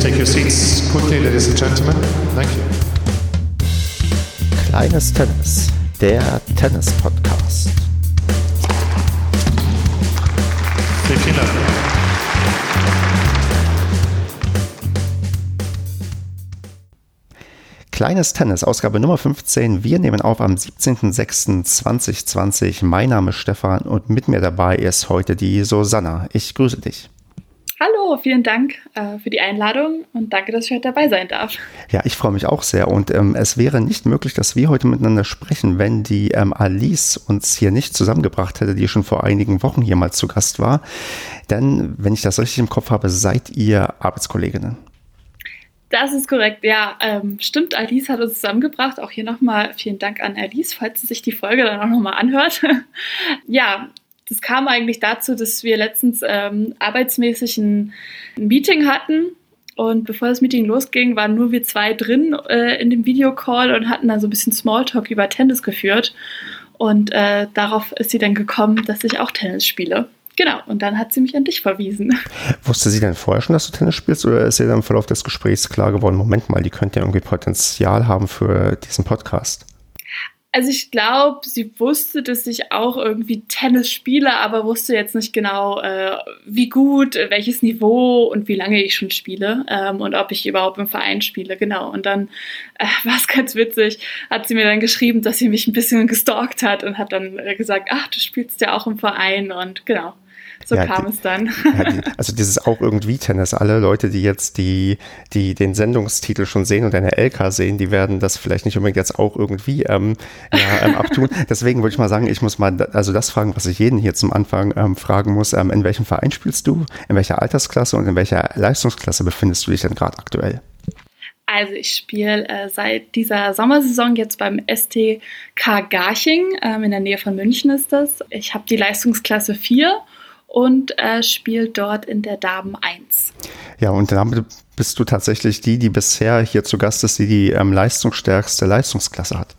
please take your seats quickly, ladies and gentlemen? Thank you. Kleines Tennis, der Tennis-Podcast. Vielen Dank. Kleines Tennis, Ausgabe Nummer 15. Wir nehmen auf am 17.06.2020. Mein Name ist Stefan und mit mir dabei ist heute die Susanna. Ich grüße dich. Hallo, vielen Dank äh, für die Einladung und danke, dass ich heute dabei sein darf. Ja, ich freue mich auch sehr und ähm, es wäre nicht möglich, dass wir heute miteinander sprechen, wenn die ähm, Alice uns hier nicht zusammengebracht hätte, die schon vor einigen Wochen hier mal zu Gast war. Denn, wenn ich das richtig im Kopf habe, seid ihr Arbeitskolleginnen. Das ist korrekt, ja. Ähm, stimmt, Alice hat uns zusammengebracht. Auch hier nochmal vielen Dank an Alice, falls sie sich die Folge dann auch nochmal anhört. ja, das kam eigentlich dazu, dass wir letztens ähm, arbeitsmäßig ein, Meeting hatten. Und bevor das Meeting losging, waren nur wir zwei drin äh, in dem Videocall und hatten da so ein bisschen Smalltalk über Tennis geführt. Und äh, darauf ist sie dann gekommen, dass ich auch Tennis spiele. Genau, und dann hat sie mich an dich verwiesen. Wusste sie denn vorher schon, dass du Tennis spielst oder ist ihr dann im Verlauf des Gesprächs klar geworden, Moment mal, die könnte ja irgendwie Potenzial haben für diesen Podcast? Also ich glaube, sie wusste, dass ich auch irgendwie Tennis spiele, aber wusste jetzt nicht genau, äh, wie gut, welches Niveau und wie lange ich schon spiele ähm, und ob ich überhaupt im Verein spiele. Genau. Und dann äh, war es ganz witzig, hat sie mir dann geschrieben, dass sie mich ein bisschen gestalkt hat und hat dann äh, gesagt, ach, du spielst ja auch im Verein und genau. So ja, kam die, es dann. Ja, die, also dieses auch irgendwie Tennis. Alle Leute, die jetzt die, die den Sendungstitel schon sehen und eine LK sehen, die werden das vielleicht nicht unbedingt jetzt auch irgendwie ähm, ja, ähm, abtun. Deswegen würde ich mal sagen, ich muss mal also das fragen, was ich jeden hier zum Anfang ähm, fragen muss. Ähm, in welchem Verein spielst du? In welcher Altersklasse und in welcher Leistungsklasse befindest du dich denn gerade aktuell? Also ich spiele äh, seit dieser Sommersaison jetzt beim STK Garching, ähm, in der Nähe von München ist das. Ich habe die Leistungsklasse 4 und äh, spielt dort in der Damen 1. Ja, und damit bist du tatsächlich die, die bisher hier zu Gast ist, die die ähm, leistungsstärkste Leistungsklasse hat.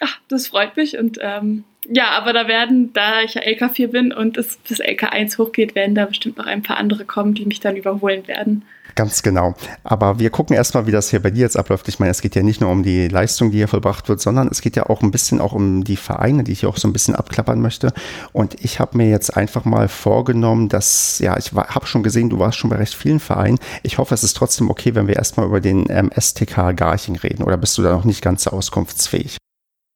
Ach, das freut mich und ähm, ja, aber da werden, da ich ja LK4 bin und es bis LK1 hochgeht, werden da bestimmt noch ein paar andere kommen, die mich dann überholen werden. Ganz genau. Aber wir gucken erstmal, wie das hier bei dir jetzt abläuft. Ich meine, es geht ja nicht nur um die Leistung, die hier vollbracht wird, sondern es geht ja auch ein bisschen auch um die Vereine, die ich auch so ein bisschen abklappern möchte. Und ich habe mir jetzt einfach mal vorgenommen, dass, ja, ich habe schon gesehen, du warst schon bei recht vielen Vereinen. Ich hoffe, es ist trotzdem okay, wenn wir erstmal über den ähm, STK Garching reden. Oder bist du da noch nicht ganz auskunftsfähig?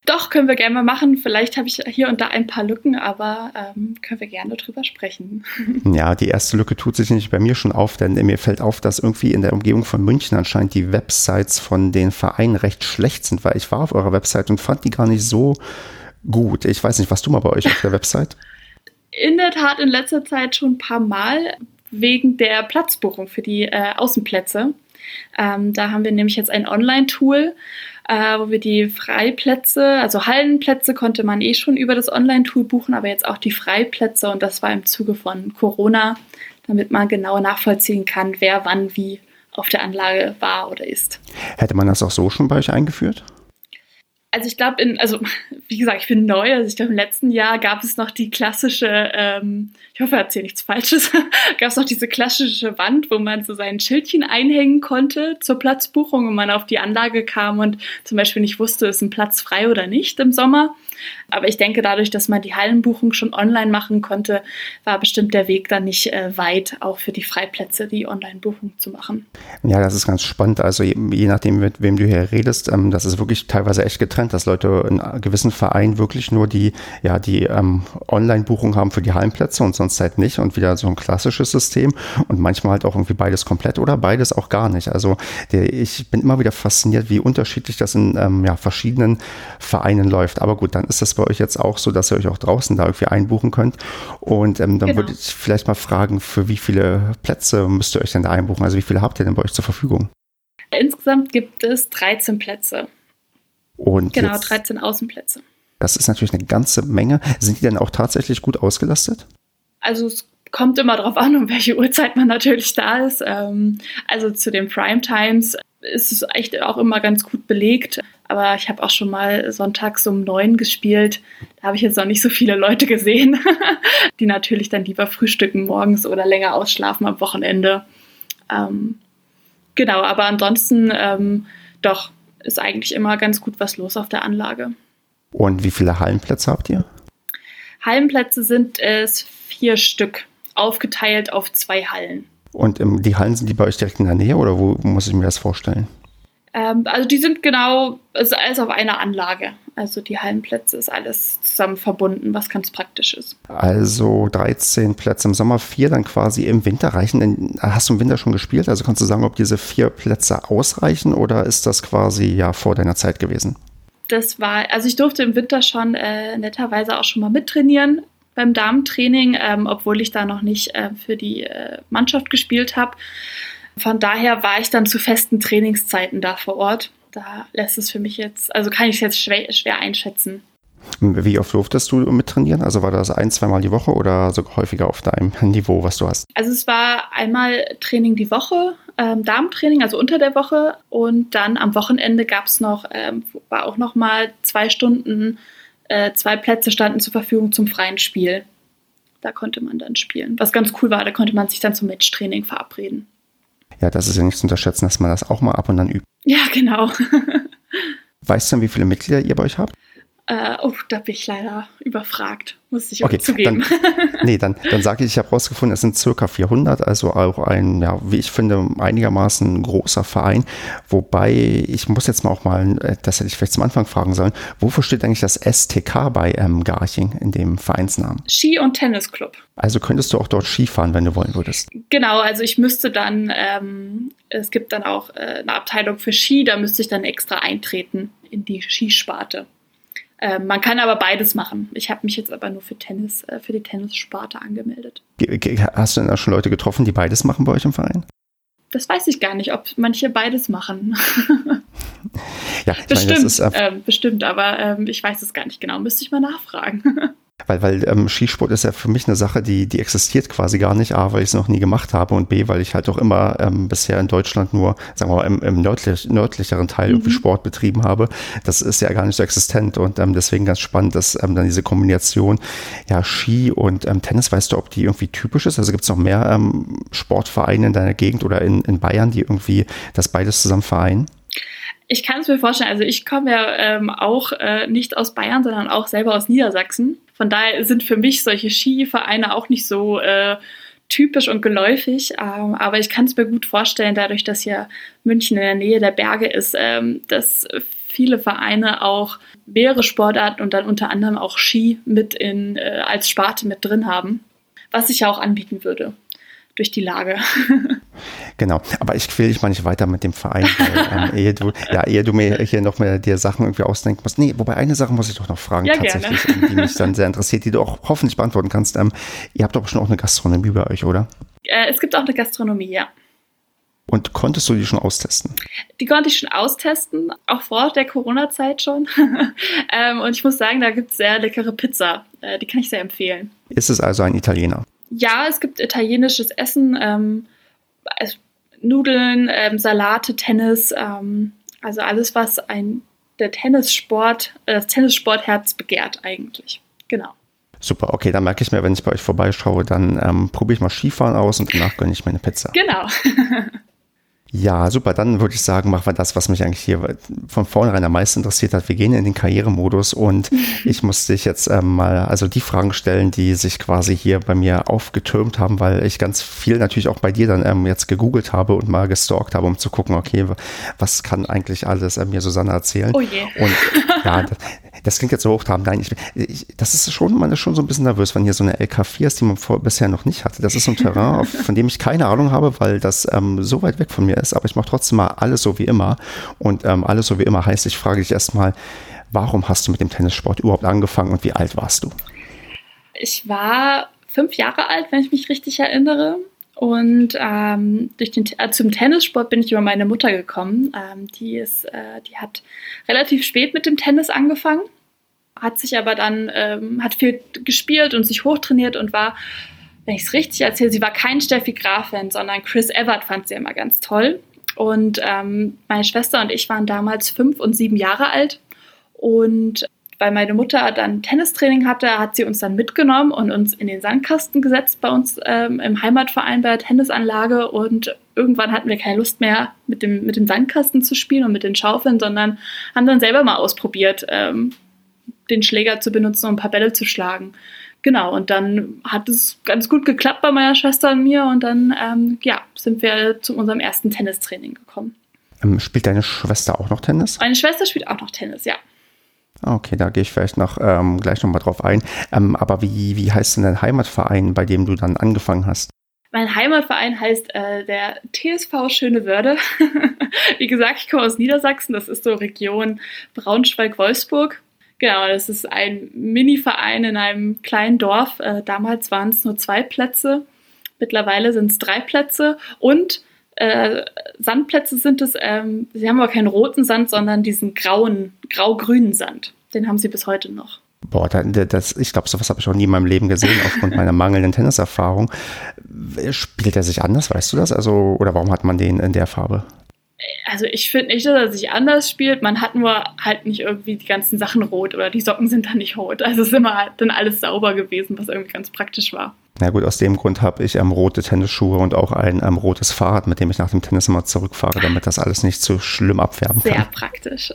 Doch, können wir gerne mal machen. Vielleicht habe ich hier und da ein paar Lücken, aber ähm, können wir gerne drüber sprechen. Ja, die erste Lücke tut sich nicht bei mir schon auf, denn mir fällt auf, dass irgendwie in der Umgebung von München anscheinend die Websites von den Vereinen recht schlecht sind, weil ich war auf eurer Website und fand die gar nicht so gut. Ich weiß nicht, was du mal bei euch auf der Website? In der Tat in letzter Zeit schon ein paar Mal wegen der Platzbuchung für die äh, Außenplätze. Ähm, da haben wir nämlich jetzt ein Online-Tool, äh, wo wir die Freiplätze, also Hallenplätze konnte man eh schon über das Online-Tool buchen, aber jetzt auch die Freiplätze und das war im Zuge von Corona, damit man genau nachvollziehen kann, wer wann wie auf der Anlage war oder ist. Hätte man das auch so schon bei euch eingeführt? Also ich glaube, also wie gesagt, ich bin neu. Also ich glaube, im letzten Jahr gab es noch die klassische, ähm, ich hoffe, er erzähle nichts Falsches, gab es noch diese klassische Wand, wo man so sein Schildchen einhängen konnte zur Platzbuchung und man auf die Anlage kam und zum Beispiel nicht wusste, ist ein Platz frei oder nicht im Sommer. Aber ich denke, dadurch, dass man die Hallenbuchung schon online machen konnte, war bestimmt der Weg dann nicht äh, weit, auch für die Freiplätze die Online-Buchung zu machen. Ja, das ist ganz spannend. Also je, je nachdem, mit wem du hier redest, ähm, das ist wirklich teilweise echt getrennt, dass Leute in gewissen Vereinen wirklich nur die, ja, die ähm, Online-Buchung haben für die Hallenplätze und sonst halt nicht und wieder so ein klassisches System und manchmal halt auch irgendwie beides komplett oder beides auch gar nicht. Also der, ich bin immer wieder fasziniert, wie unterschiedlich das in ähm, ja, verschiedenen Vereinen läuft. Aber gut, dann ist das bei euch jetzt auch so, dass ihr euch auch draußen da irgendwie einbuchen könnt. Und ähm, dann genau. würde ich vielleicht mal fragen, für wie viele Plätze müsst ihr euch denn da einbuchen? Also wie viele habt ihr denn bei euch zur Verfügung? Insgesamt gibt es 13 Plätze. Und genau, jetzt, 13 Außenplätze. Das ist natürlich eine ganze Menge. Sind die denn auch tatsächlich gut ausgelastet? Also es kommt immer darauf an, um welche Uhrzeit man natürlich da ist. Ähm, also zu den Prime Times ist es echt auch immer ganz gut belegt. Aber ich habe auch schon mal sonntags um neun gespielt. Da habe ich jetzt noch nicht so viele Leute gesehen, die natürlich dann lieber frühstücken morgens oder länger ausschlafen am Wochenende. Ähm, genau, aber ansonsten ähm, doch ist eigentlich immer ganz gut was los auf der Anlage. Und wie viele Hallenplätze habt ihr? Hallenplätze sind es vier Stück, aufgeteilt auf zwei Hallen. Und ähm, die Hallen sind die bei euch direkt in der Nähe oder wo muss ich mir das vorstellen? Ähm, also die sind genau, es ist alles auf einer Anlage. Also die Hallenplätze ist alles zusammen verbunden, was ganz praktisch ist. Also 13 Plätze im Sommer, vier dann quasi im Winter reichen. Hast du im Winter schon gespielt? Also kannst du sagen, ob diese vier Plätze ausreichen oder ist das quasi ja vor deiner Zeit gewesen? Das war, also ich durfte im Winter schon äh, netterweise auch schon mal mittrainieren beim Damentraining, ähm, obwohl ich da noch nicht äh, für die äh, Mannschaft gespielt habe. Von daher war ich dann zu festen Trainingszeiten da vor Ort. Da lässt es für mich jetzt, also kann ich es jetzt schwer, schwer einschätzen. Wie oft durftest du mit trainieren? Also war das ein, zweimal die Woche oder sogar häufiger auf deinem Niveau, was du hast? Also es war einmal Training die Woche, ähm, Damentraining, also unter der Woche. Und dann am Wochenende gab es noch, ähm, war auch noch mal zwei Stunden, äh, zwei Plätze standen zur Verfügung zum freien Spiel. Da konnte man dann spielen. Was ganz cool war, da konnte man sich dann zum Matchtraining verabreden. Ja, das ist ja nicht zu unterschätzen, dass man das auch mal ab und an übt. Ja, genau. weißt du, wie viele Mitglieder ihr bei euch habt? Äh, oh, da bin ich leider überfragt, muss ich okay, zugeben. Dann, nee, dann, dann sage ich, ich habe rausgefunden, es sind circa 400, also auch ein, ja, wie ich finde, einigermaßen großer Verein. Wobei, ich muss jetzt mal auch mal, äh, das hätte ich vielleicht zum Anfang fragen sollen, wofür steht eigentlich das STK bei ähm, Garching in dem Vereinsnamen? Ski- und Tennisclub. Also könntest du auch dort Ski fahren, wenn du wollen würdest? Genau, also ich müsste dann, ähm, es gibt dann auch äh, eine Abteilung für Ski, da müsste ich dann extra eintreten in die Skisparte. Ähm, man kann aber beides machen. Ich habe mich jetzt aber nur für Tennis, äh, für die Tennissparte angemeldet. Hast du denn auch schon Leute getroffen, die beides machen bei euch im Verein? Das weiß ich gar nicht, ob manche beides machen. ja, bestimmt, meine, ist, äh, bestimmt, aber ähm, ich weiß es gar nicht genau. Müsste ich mal nachfragen. Weil, weil ähm, Skisport ist ja für mich eine Sache, die, die existiert quasi gar nicht. A, weil ich es noch nie gemacht habe und B, weil ich halt auch immer ähm, bisher in Deutschland nur, sagen wir mal, im, im nördlich, nördlicheren Teil mhm. irgendwie Sport betrieben habe. Das ist ja gar nicht so existent und ähm, deswegen ganz spannend, dass ähm, dann diese Kombination, ja, Ski und ähm, Tennis, weißt du, ob die irgendwie typisch ist? Also gibt es noch mehr ähm, Sportvereine in deiner Gegend oder in, in Bayern, die irgendwie das beides zusammen vereinen? Ich kann es mir vorstellen, also ich komme ja ähm, auch äh, nicht aus Bayern, sondern auch selber aus Niedersachsen. Von daher sind für mich solche Skivereine auch nicht so äh, typisch und geläufig. Ähm, aber ich kann es mir gut vorstellen, dadurch, dass ja München in der Nähe der Berge ist, ähm, dass viele Vereine auch mehrere Sportarten und dann unter anderem auch Ski mit in, äh, als Sparte mit drin haben, was ich ja auch anbieten würde durch die Lage. Genau, aber ich quäle dich mal nicht weiter mit dem Verein, weil, ähm, ehe, du, ja, ehe du mir hier noch mehr dir Sachen irgendwie ausdenken musst. Nee, wobei eine Sache muss ich doch noch fragen, ja, tatsächlich, gerne. die mich dann sehr interessiert, die du auch hoffentlich beantworten kannst. Ähm, ihr habt doch schon auch eine Gastronomie bei euch, oder? Äh, es gibt auch eine Gastronomie, ja. Und konntest du die schon austesten? Die konnte ich schon austesten, auch vor der Corona-Zeit schon. ähm, und ich muss sagen, da gibt es sehr leckere Pizza. Äh, die kann ich sehr empfehlen. Ist es also ein Italiener? Ja, es gibt italienisches Essen, ähm, Nudeln, ähm, Salate, Tennis, ähm, also alles, was ein der Tennissport, äh, das Tennissportherz begehrt eigentlich. Genau. Super, okay, dann merke ich mir, wenn ich bei euch vorbeischaue, dann ähm, probiere ich mal Skifahren aus und danach gönne ich mir eine Pizza. Genau. Ja, super. Dann würde ich sagen, machen wir das, was mich eigentlich hier von vornherein am meisten interessiert hat. Wir gehen in den Karrieremodus und ich muss dich jetzt ähm, mal also die Fragen stellen, die sich quasi hier bei mir aufgetürmt haben, weil ich ganz viel natürlich auch bei dir dann ähm, jetzt gegoogelt habe und mal gestalkt habe, um zu gucken, okay, was kann eigentlich alles ähm, mir Susanne erzählen? Oh je. Und ja, das, klingt jetzt so hochtrabend. Nein, ich, ich, das ist schon, man ist schon so ein bisschen nervös, wenn hier so eine LK4 ist, die man vor, bisher noch nicht hatte. Das ist so ein Terrain, auf, von dem ich keine Ahnung habe, weil das ähm, so weit weg von mir ist. Aber ich mache trotzdem mal alles so wie immer. Und ähm, alles so wie immer heißt, ich frage dich erstmal, warum hast du mit dem Tennissport überhaupt angefangen und wie alt warst du? Ich war fünf Jahre alt, wenn ich mich richtig erinnere. Und ähm, durch den, äh, zum Tennissport bin ich über meine Mutter gekommen. Ähm, die, ist, äh, die hat relativ spät mit dem Tennis angefangen, hat sich aber dann, ähm, hat viel gespielt und sich hochtrainiert und war, wenn ich es richtig erzähle, sie war kein Steffi Graf-Fan, sondern Chris Evert fand sie immer ganz toll. Und ähm, meine Schwester und ich waren damals fünf und sieben Jahre alt. Und weil meine Mutter dann Tennistraining hatte, hat sie uns dann mitgenommen und uns in den Sandkasten gesetzt bei uns ähm, im Heimatverein bei der Tennisanlage und irgendwann hatten wir keine Lust mehr, mit dem, mit dem Sandkasten zu spielen und mit den Schaufeln, sondern haben dann selber mal ausprobiert, ähm, den Schläger zu benutzen, um ein paar Bälle zu schlagen. Genau, und dann hat es ganz gut geklappt bei meiner Schwester und mir und dann ähm, ja, sind wir zu unserem ersten Tennistraining gekommen. Ähm, spielt deine Schwester auch noch Tennis? Meine Schwester spielt auch noch Tennis, ja. Ah, okay, da gehe ich vielleicht noch ähm, gleich nochmal drauf ein. Ähm, aber wie, wie heißt denn dein Heimatverein, bei dem du dann angefangen hast? Mein Heimatverein heißt äh, der TSV Schönewörde. wie gesagt, ich komme aus Niedersachsen, das ist so Region Braunschweig-Wolfsburg. Genau, das ist ein Mini-Verein in einem kleinen Dorf. Äh, damals waren es nur zwei Plätze. Mittlerweile sind es drei Plätze und äh, Sandplätze sind es. Ähm, sie haben aber keinen roten Sand, sondern diesen grauen, grau-grünen Sand. Den haben sie bis heute noch. Boah, das, ich glaube, sowas habe ich auch nie in meinem Leben gesehen, aufgrund meiner mangelnden Tenniserfahrung. Spielt er sich anders, weißt du das? Also, oder warum hat man den in der Farbe? Also ich finde nicht, dass er sich anders spielt. Man hat nur halt nicht irgendwie die ganzen Sachen rot oder die Socken sind dann nicht rot. Also es ist immer dann alles sauber gewesen, was irgendwie ganz praktisch war. Na gut, aus dem Grund habe ich ähm, rote Tennisschuhe und auch ein ähm, rotes Fahrrad, mit dem ich nach dem Tennis immer zurückfahre, damit das alles nicht zu schlimm abfärben kann. Sehr praktisch.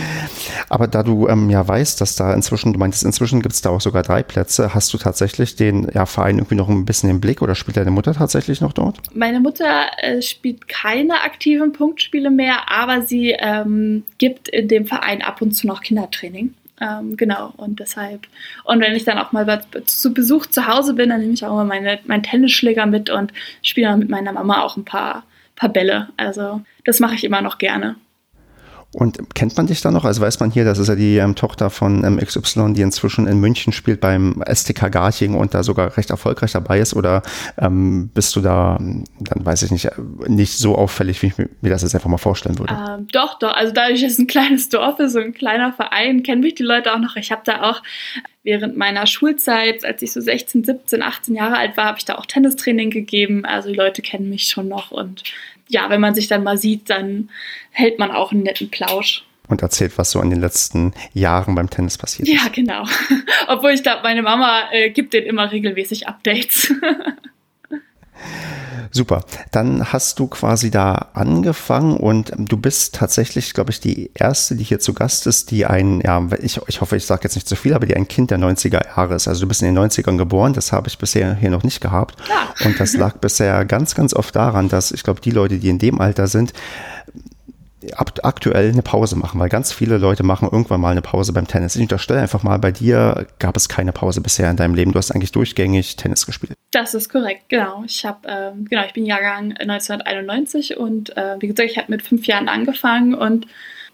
Aber da du ähm, ja weißt, dass da inzwischen, du meintest, inzwischen gibt es da auch sogar drei Plätze, hast du tatsächlich den ja, Verein irgendwie noch ein bisschen im Blick oder spielt deine Mutter tatsächlich noch dort? Meine Mutter äh, spielt keine aktiven Punktspiele mehr, aber sie ähm, gibt in dem Verein ab und zu noch Kindertraining. Ähm, genau, und deshalb. Und wenn ich dann auch mal zu Besuch zu Hause bin, dann nehme ich auch immer meine, meinen Tennisschläger mit und spiele dann mit meiner Mama auch ein paar, paar Bälle. Also das mache ich immer noch gerne. Und kennt man dich da noch? Also weiß man hier, das ist ja die ähm, Tochter von ähm, XY, die inzwischen in München spielt beim STK Garching und da sogar recht erfolgreich dabei ist? Oder ähm, bist du da, dann weiß ich nicht, nicht so auffällig, wie ich mir das jetzt einfach mal vorstellen würde? Ähm, doch, doch. Also dadurch, dass es ein kleines Dorf ist, so ein kleiner Verein, kennen mich die Leute auch noch. Ich habe da auch während meiner Schulzeit, als ich so 16, 17, 18 Jahre alt war, habe ich da auch Tennistraining gegeben. Also die Leute kennen mich schon noch und ja, wenn man sich dann mal sieht, dann hält man auch einen netten Plausch. Und erzählt, was so in den letzten Jahren beim Tennis passiert ist. Ja, genau. Obwohl ich glaube, meine Mama äh, gibt den immer regelmäßig Updates. Super. Dann hast du quasi da angefangen und du bist tatsächlich, glaube ich, die erste, die hier zu Gast ist, die ein, ja, ich, ich hoffe, ich sage jetzt nicht zu viel, aber die ein Kind der 90er Jahre ist. Also du bist in den 90ern geboren, das habe ich bisher hier noch nicht gehabt. Ja. Und das lag bisher ganz, ganz oft daran, dass ich glaube, die Leute, die in dem Alter sind, aktuell eine Pause machen, weil ganz viele Leute machen irgendwann mal eine Pause beim Tennis. Ich unterstelle einfach mal, bei dir gab es keine Pause bisher in deinem Leben. Du hast eigentlich durchgängig Tennis gespielt. Das ist korrekt, genau. Ich habe, ähm, genau, ich bin Jahrgang 1991 und äh, wie gesagt, ich habe mit fünf Jahren angefangen und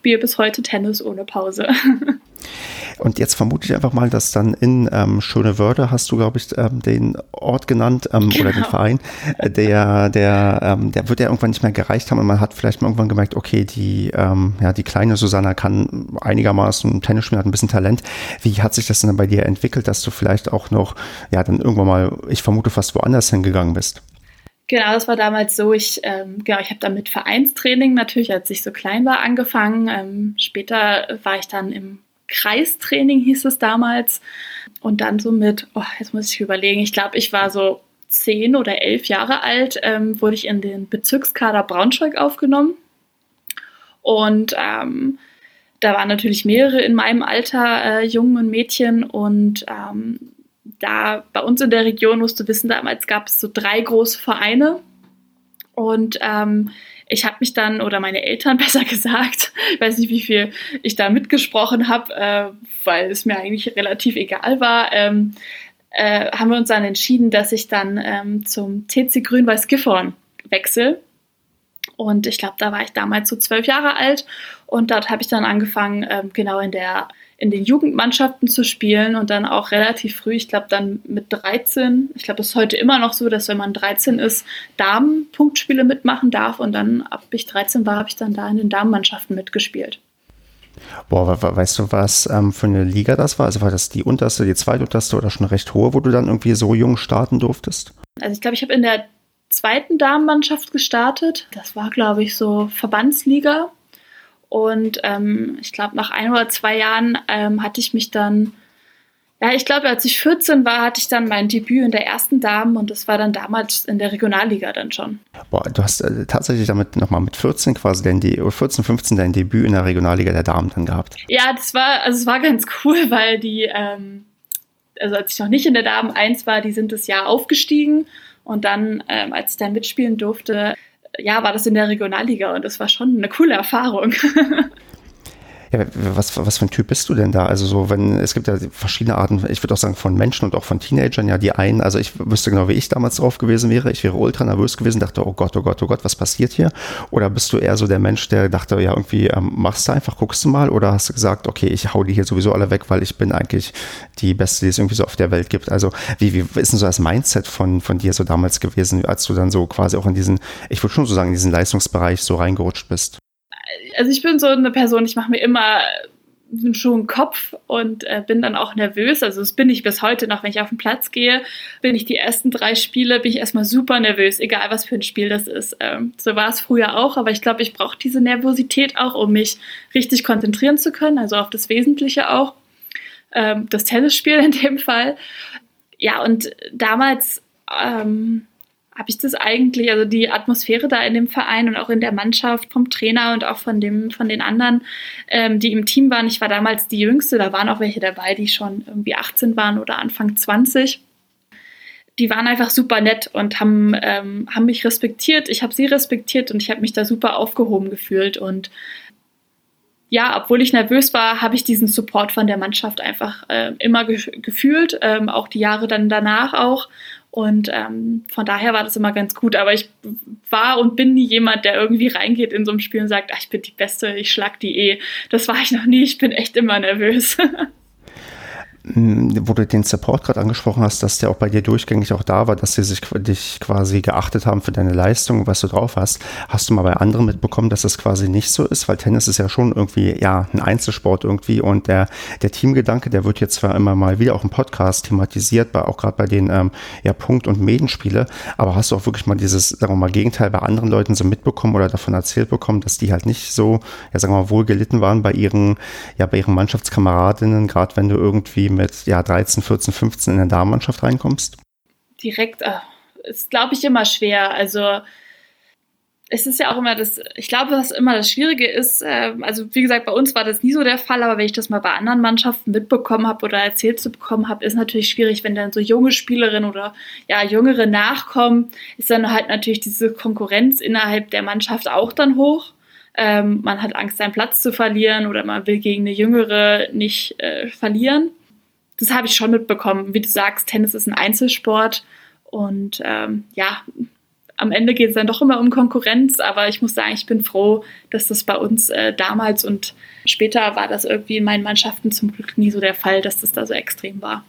spiele bis heute Tennis ohne Pause. Und jetzt vermute ich einfach mal, dass dann in ähm, Schönewörde hast du, glaube ich, ähm, den Ort genannt ähm, genau. oder den genau. Verein, äh, der, der, ähm, der wird ja irgendwann nicht mehr gereicht haben und man hat vielleicht mal irgendwann gemerkt, okay, die, ähm, ja, die kleine Susanna kann einigermaßen Tennis spielen, hat ein bisschen Talent. Wie hat sich das denn bei dir entwickelt, dass du vielleicht auch noch, ja, dann irgendwann mal, ich vermute, fast woanders hingegangen bist? Genau, das war damals so. Ich, ähm, genau, ich habe dann mit Vereinstraining natürlich, als ich so klein war, angefangen. Ähm, später war ich dann im Kreistraining hieß es damals. Und dann so mit, oh, jetzt muss ich überlegen, ich glaube, ich war so zehn oder elf Jahre alt, ähm, wurde ich in den Bezirkskader Braunschweig aufgenommen. Und ähm, da waren natürlich mehrere in meinem Alter, äh, Jungen und Mädchen. Und ähm, da bei uns in der Region, musst du wissen, damals gab es so drei große Vereine. Und ähm, ich habe mich dann, oder meine Eltern besser gesagt, ich weiß nicht, wie viel ich da mitgesprochen habe, äh, weil es mir eigentlich relativ egal war, ähm, äh, haben wir uns dann entschieden, dass ich dann ähm, zum TC Grün-Weiß Gifhorn wechsle. Und ich glaube, da war ich damals so zwölf Jahre alt und dort habe ich dann angefangen, ähm, genau in der in den Jugendmannschaften zu spielen und dann auch relativ früh, ich glaube dann mit 13, ich glaube, es ist heute immer noch so, dass wenn man 13 ist, Damen-Punktspiele mitmachen darf und dann ab ich 13 war, habe ich dann da in den Damenmannschaften mitgespielt. Boah, weißt du, was ähm, für eine Liga das war? Also war das die unterste, die zweitunterste oder schon recht hohe, wo du dann irgendwie so jung starten durftest? Also ich glaube, ich habe in der zweiten Damenmannschaft gestartet. Das war, glaube ich, so Verbandsliga. Und ähm, ich glaube, nach ein oder zwei Jahren ähm, hatte ich mich dann, Ja, ich glaube, als ich 14 war, hatte ich dann mein Debüt in der ersten Damen und das war dann damals in der Regionalliga dann schon. Boah, du hast äh, tatsächlich damit nochmal mit 14 quasi dein De 14, 15 dein Debüt in der Regionalliga der Damen dann gehabt. Ja, das war, also es war ganz cool, weil die, ähm, also als ich noch nicht in der Damen 1 war, die sind das Jahr aufgestiegen und dann, ähm, als ich dann mitspielen durfte, ja, war das in der Regionalliga und das war schon eine coole Erfahrung. Ja, was, was für ein Typ bist du denn da? Also so, wenn, es gibt ja verschiedene Arten, ich würde auch sagen, von Menschen und auch von Teenagern, ja, die einen, also ich wüsste genau, wie ich damals drauf gewesen wäre. Ich wäre ultra nervös gewesen, dachte, oh Gott, oh Gott, oh Gott, was passiert hier? Oder bist du eher so der Mensch, der dachte, ja, irgendwie ähm, machst du einfach, guckst du mal? Oder hast du gesagt, okay, ich hau die hier sowieso alle weg, weil ich bin eigentlich die Beste, die es irgendwie so auf der Welt gibt? Also, wie, wie ist denn so das Mindset von, von dir so damals gewesen, als du dann so quasi auch in diesen, ich würde schon so sagen, in diesen Leistungsbereich so reingerutscht bist? Also ich bin so eine Person, ich mache mir immer schon einen Kopf und äh, bin dann auch nervös. Also das bin ich bis heute noch, wenn ich auf den Platz gehe, bin ich die ersten drei Spiele, bin ich erstmal super nervös, egal was für ein Spiel das ist. Ähm, so war es früher auch, aber ich glaube, ich brauche diese Nervosität auch, um mich richtig konzentrieren zu können, also auf das Wesentliche auch. Ähm, das Tennisspiel in dem Fall. Ja, und damals ähm, habe ich das eigentlich, also die Atmosphäre da in dem Verein und auch in der Mannschaft vom Trainer und auch von dem, von den anderen, ähm, die im Team waren. Ich war damals die Jüngste, da waren auch welche dabei, die schon irgendwie 18 waren oder Anfang 20. Die waren einfach super nett und haben, ähm, haben mich respektiert. Ich habe sie respektiert und ich habe mich da super aufgehoben gefühlt. Und ja, obwohl ich nervös war, habe ich diesen Support von der Mannschaft einfach äh, immer ge gefühlt, ähm, auch die Jahre dann danach auch. Und ähm, von daher war das immer ganz gut. Aber ich war und bin nie jemand, der irgendwie reingeht in so ein Spiel und sagt, ach, ich bin die Beste, ich schlag die eh. Das war ich noch nie. Ich bin echt immer nervös. wo du den Support gerade angesprochen hast, dass der auch bei dir durchgängig auch da war, dass sie sich dich quasi geachtet haben für deine Leistung, was du drauf hast. Hast du mal bei anderen mitbekommen, dass das quasi nicht so ist? Weil Tennis ist ja schon irgendwie, ja, ein Einzelsport irgendwie und der, der Teamgedanke, der wird jetzt zwar immer mal wieder auch im Podcast thematisiert, bei, auch gerade bei den ähm, ja, Punkt- und Medenspiele, aber hast du auch wirklich mal dieses, sagen wir mal, Gegenteil bei anderen Leuten so mitbekommen oder davon erzählt bekommen, dass die halt nicht so, ja, sagen wir mal, wohl gelitten waren bei ihren, ja, bei ihren Mannschaftskameradinnen, gerade wenn du irgendwie mit ja, 13, 14, 15 in der Damenmannschaft reinkommst? Direkt äh, ist, glaube ich, immer schwer. Also es ist ja auch immer das, ich glaube, was immer das Schwierige ist, äh, also wie gesagt, bei uns war das nie so der Fall, aber wenn ich das mal bei anderen Mannschaften mitbekommen habe oder erzählt zu bekommen habe, ist natürlich schwierig, wenn dann so junge Spielerinnen oder ja, jüngere nachkommen, ist dann halt natürlich diese Konkurrenz innerhalb der Mannschaft auch dann hoch. Ähm, man hat Angst, seinen Platz zu verlieren oder man will gegen eine Jüngere nicht äh, verlieren das habe ich schon mitbekommen. Wie du sagst, Tennis ist ein Einzelsport und ähm, ja, am Ende geht es dann doch immer um Konkurrenz, aber ich muss sagen, ich bin froh, dass das bei uns äh, damals und später war das irgendwie in meinen Mannschaften zum Glück nie so der Fall, dass das da so extrem war.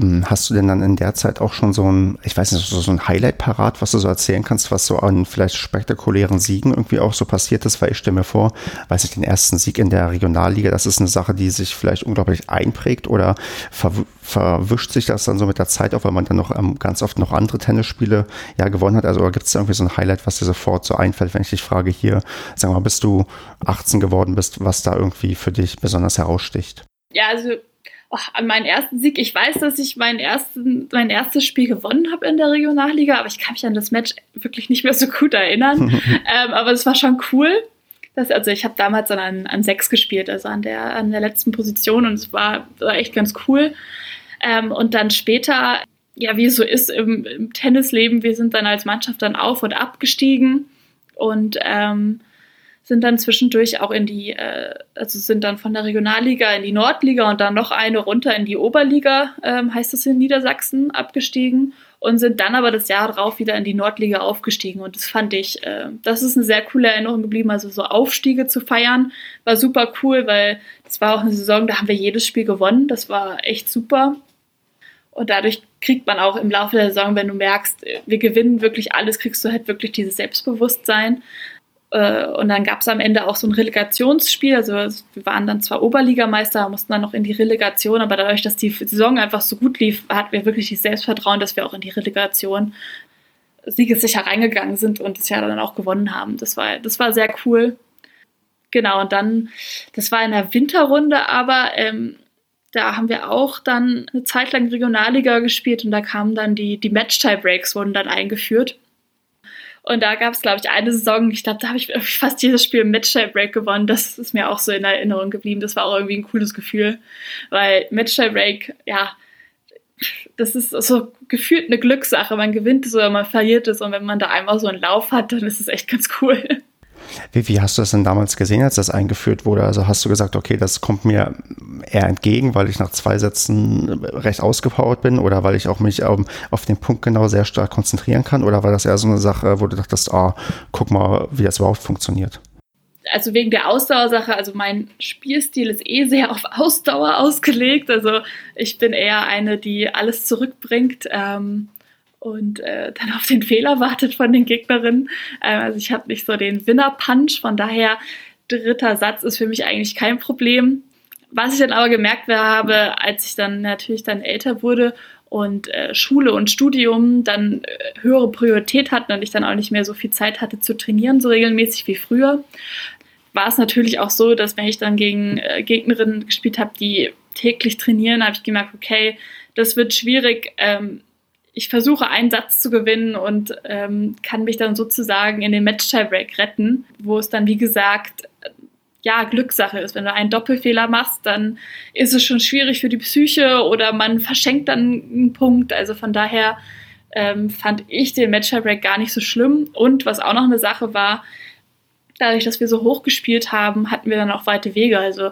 Ähm, hast du denn dann in der Zeit auch schon so ein, ich weiß nicht, so ein Highlight parat, was du so erzählen kannst, was so an vielleicht spektakulären Siegen irgendwie auch so passiert ist? Weil ich stelle mir vor, weiß ich, den ersten Sieg in der Regionalliga, das ist eine Sache, die sich vielleicht unglaublich einprägt oder ver verwischt sich das dann so mit der Zeit auch, weil man dann noch ähm, ganz oft noch andere Tennisspiele ja gewonnen hat? Also gibt es da irgendwie so ein Highlight, was dir sofort so einfällt, wenn ich dich frage, hier, sag mal, bis du 18 geworden bist, was da irgendwie für dich besonders heraussticht? Ja, also oh, an meinen ersten Sieg. Ich weiß, dass ich meinen ersten, mein erstes Spiel gewonnen habe in der Regionalliga, aber ich kann mich an das Match wirklich nicht mehr so gut erinnern. ähm, aber es war schon cool. Das, also ich habe damals dann an, an sechs gespielt, also an der, an der letzten Position und es war, war echt ganz cool. Ähm, und dann später, ja, wie es so ist im, im Tennisleben, wir sind dann als Mannschaft dann auf und abgestiegen und ähm, sind dann zwischendurch auch in die, äh, also sind dann von der Regionalliga in die Nordliga und dann noch eine runter in die Oberliga, ähm, heißt es in Niedersachsen, abgestiegen und sind dann aber das Jahr darauf wieder in die Nordliga aufgestiegen. Und das fand ich, äh, das ist eine sehr coole Erinnerung geblieben. Also so Aufstiege zu feiern, war super cool, weil das war auch eine Saison, da haben wir jedes Spiel gewonnen. Das war echt super. Und dadurch kriegt man auch im Laufe der Saison, wenn du merkst, wir gewinnen wirklich alles, kriegst du halt wirklich dieses Selbstbewusstsein. Äh, und dann gab es am Ende auch so ein Relegationsspiel. Also wir waren dann zwar Oberligameister, mussten dann noch in die Relegation, aber dadurch, dass die Saison einfach so gut lief, hatten wir wirklich das Selbstvertrauen, dass wir auch in die Relegation siegessicher reingegangen sind und das Jahr dann auch gewonnen haben. Das war, das war sehr cool. Genau, und dann, das war in der Winterrunde, aber ähm, Da haben wir auch dann eine Zeit lang Regionalliga gespielt und da kamen dann die, die Match-Tie-Breaks wurden dann eingeführt. Und da gab es, glaube ich, eine Saison, ich glaube, da habe ich fast jedes Spiel im Match-Tie-Break gewonnen. Das ist mir auch so in Erinnerung geblieben. Das war auch irgendwie ein cooles Gefühl. Weil Match-Tie-Break, ja, das ist so gefühlt eine Glückssache. Man gewinnt es oder man verliert es. Und wenn man da einmal so einen Lauf hat, dann ist es echt ganz cool. Wie, wie, hast du das denn damals gesehen, als das eingeführt wurde? Also hast du gesagt, okay, das kommt mir eher entgegen, weil ich nach zwei Sätzen recht ausgepowert bin oder weil ich auch mich um, auf den Punkt genau sehr stark konzentrieren kann? Oder war das eher so eine Sache, wo du dachtest, ah, guck mal, wie das überhaupt funktioniert? also wegen der Ausdauersache, also mein Spielstil ist eh sehr auf Ausdauer ausgelegt. Also ich bin eher eine, die alles zurückbringt ähm, und äh, dann auf den Fehler wartet von den Gegnerinnen. Ähm, also ich habe nicht so den Winner-Punch, von daher dritter Satz ist für mich eigentlich kein Problem. Was ich dann aber gemerkt habe, als ich dann natürlich dann älter wurde und äh, Schule und Studium dann äh, höhere Priorität hatten und ich dann auch nicht mehr so viel Zeit hatte zu trainieren, so regelmäßig wie früher, war es natürlich auch so, dass wenn ich dann gegen äh, Gegnerinnen gespielt habe, die täglich trainieren, habe ich gemerkt, okay, das wird schwierig. Ähm, ich versuche einen Satz zu gewinnen und ähm, kann mich dann sozusagen in den Match-Tiebreak retten, wo es dann, wie gesagt, ja, Glückssache ist. Wenn du einen Doppelfehler machst, dann ist es schon schwierig für die Psyche oder man verschenkt dann einen Punkt. Also von daher ähm, fand ich den Match-Tiebreak gar nicht so schlimm. Und was auch noch eine Sache war, dadurch, dass wir so hoch gespielt haben, hatten wir dann auch weite Wege. Also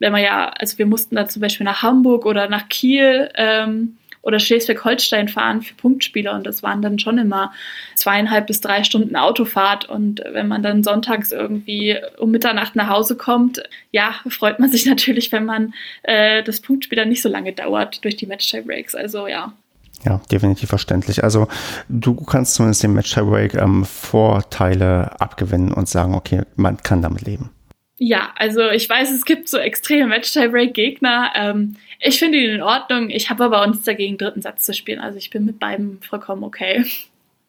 wenn man ja, also wir mussten dann zum Beispiel nach Hamburg oder nach Kiel ähm, oder Schleswig-Holstein fahren für Punktspieler und das waren dann schon immer zweieinhalb bis drei Stunden Autofahrt und wenn man dann sonntags irgendwie um Mitternacht nach Hause kommt, ja, freut man sich natürlich, wenn man äh, das Punktspiel dann nicht so lange dauert durch die Match-Tie-Breaks. Also ja, ja, definitiv verständlich. Also du kannst zumindest dem Match Tiebreak ähm, Vorteile abgewinnen und sagen, okay, man kann damit leben. Ja, also ich weiß, es gibt so extreme Match Tiebreak Gegner. Ähm, ich finde ihn in Ordnung. Ich habe aber auch nichts dagegen, dritten Satz zu spielen. Also ich bin mit beiden vollkommen okay.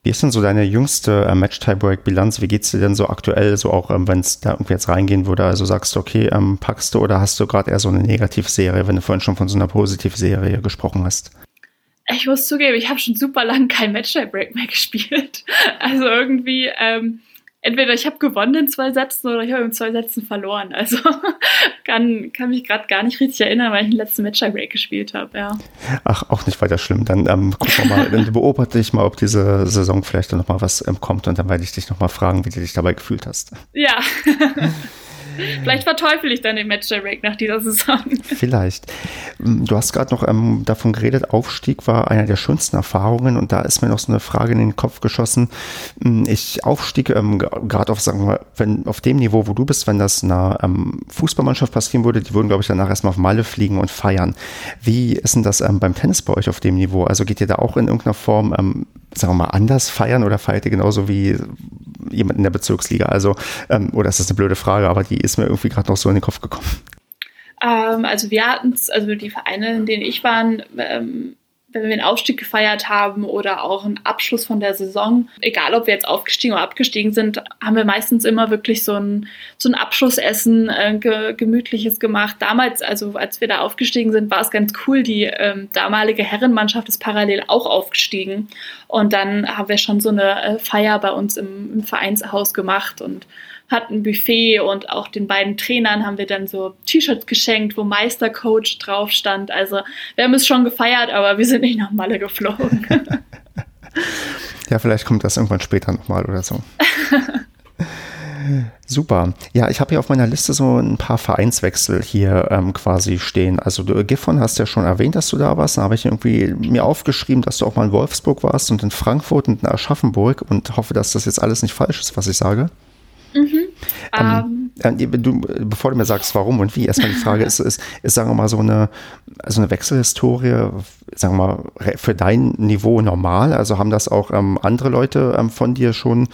Wie ist denn so deine jüngste äh, Match Tiebreak Bilanz? Wie geht's dir denn so aktuell, so auch ähm, wenn es da irgendwie jetzt reingehen würde? Also sagst du, okay, ähm, packst du oder hast du gerade eher so eine Negativserie, wenn du vorhin schon von so einer Positivserie gesprochen hast? ich muss zugeben, ich habe schon super lange kein Match-Break mehr gespielt. Also irgendwie, ähm, entweder ich habe gewonnen in zwei Sätzen oder ich habe in zwei Sätzen verloren. Also kann, kann mich gerade gar nicht richtig erinnern, weil ich den letzten Match-Break gespielt habe, ja. Ach, auch nicht weiter schlimm. Dann ähm, gucken wir mal, dann beobachte ich mal, ob diese Saison vielleicht noch mal was ähm, kommt und dann werde ich dich noch mal fragen, wie du dich dabei gefühlt hast. Ja. Vielleicht verteufel ich dann den Match Direct nach dieser Saison. Vielleicht. Mm, du hast gerade noch ähm, davon geredet, Aufstieg war einer der schönsten Erfahrungen und da ist mir noch so eine Frage in den Kopf geschossen. Mm, ich Aufstieg, ähm, gerade auf, sagen wir, wenn auf dem Niveau, wo du bist, wenn das einer ähm, Fußballmannschaft passieren würde, die würden, glaube ich, danach erstmal auf Malle fliegen und feiern. Wie ist denn das ähm, beim Tennis bei euch auf dem Niveau? Also geht ihr da auch in irgendeiner Form, ähm, sagen wir mal, anders feiern oder feiert ihr genauso wie jemand in der Bezirksliga? Also, ähm, oder ist das eine blöde Frage, aber die ist mir irgendwie gerade noch so in den Kopf gekommen. Ähm, also wir hatten es, also die Vereine, in denen ich war, ähm, wenn wir einen Aufstieg gefeiert haben oder auch einen Abschluss von der Saison, egal ob wir jetzt aufgestiegen oder abgestiegen sind, haben wir meistens immer wirklich so ein, so ein Abschlussessen, äh, ge gemütliches gemacht. Damals, also als wir da aufgestiegen sind, war es ganz cool. Die ähm, damalige Herrenmannschaft ist parallel auch aufgestiegen. Und dann haben wir schon so eine äh, Feier bei uns im, im Vereinshaus gemacht und hatten ein Buffet und auch den beiden Trainern haben wir dann so T-Shirts geschenkt, wo Meistercoach drauf stand. Also wir haben es schon gefeiert, aber wir sind nicht nach Malle geflogen. ja, vielleicht kommt das irgendwann später nochmal oder so. Super. Ja, ich habe hier auf meiner Liste so ein paar Vereinswechsel hier ähm, quasi stehen. Also du, Gifhorn hast ja schon erwähnt, dass du da warst. Da habe ich irgendwie mir aufgeschrieben, dass du auch mal in Wolfsburg warst und in Frankfurt und in Aschaffenburg und hoffe, dass das jetzt alles nicht falsch ist, was ich sage. Mhm. Ähm, ähm, du, bevor du mir sagst, warum und wie, erstmal die Frage ist, ist, ist, sagen wir mal, so eine, also eine Wechselhistorie, sagen wir mal, für dein Niveau normal? Also haben das auch ähm, andere Leute ähm, von dir schon,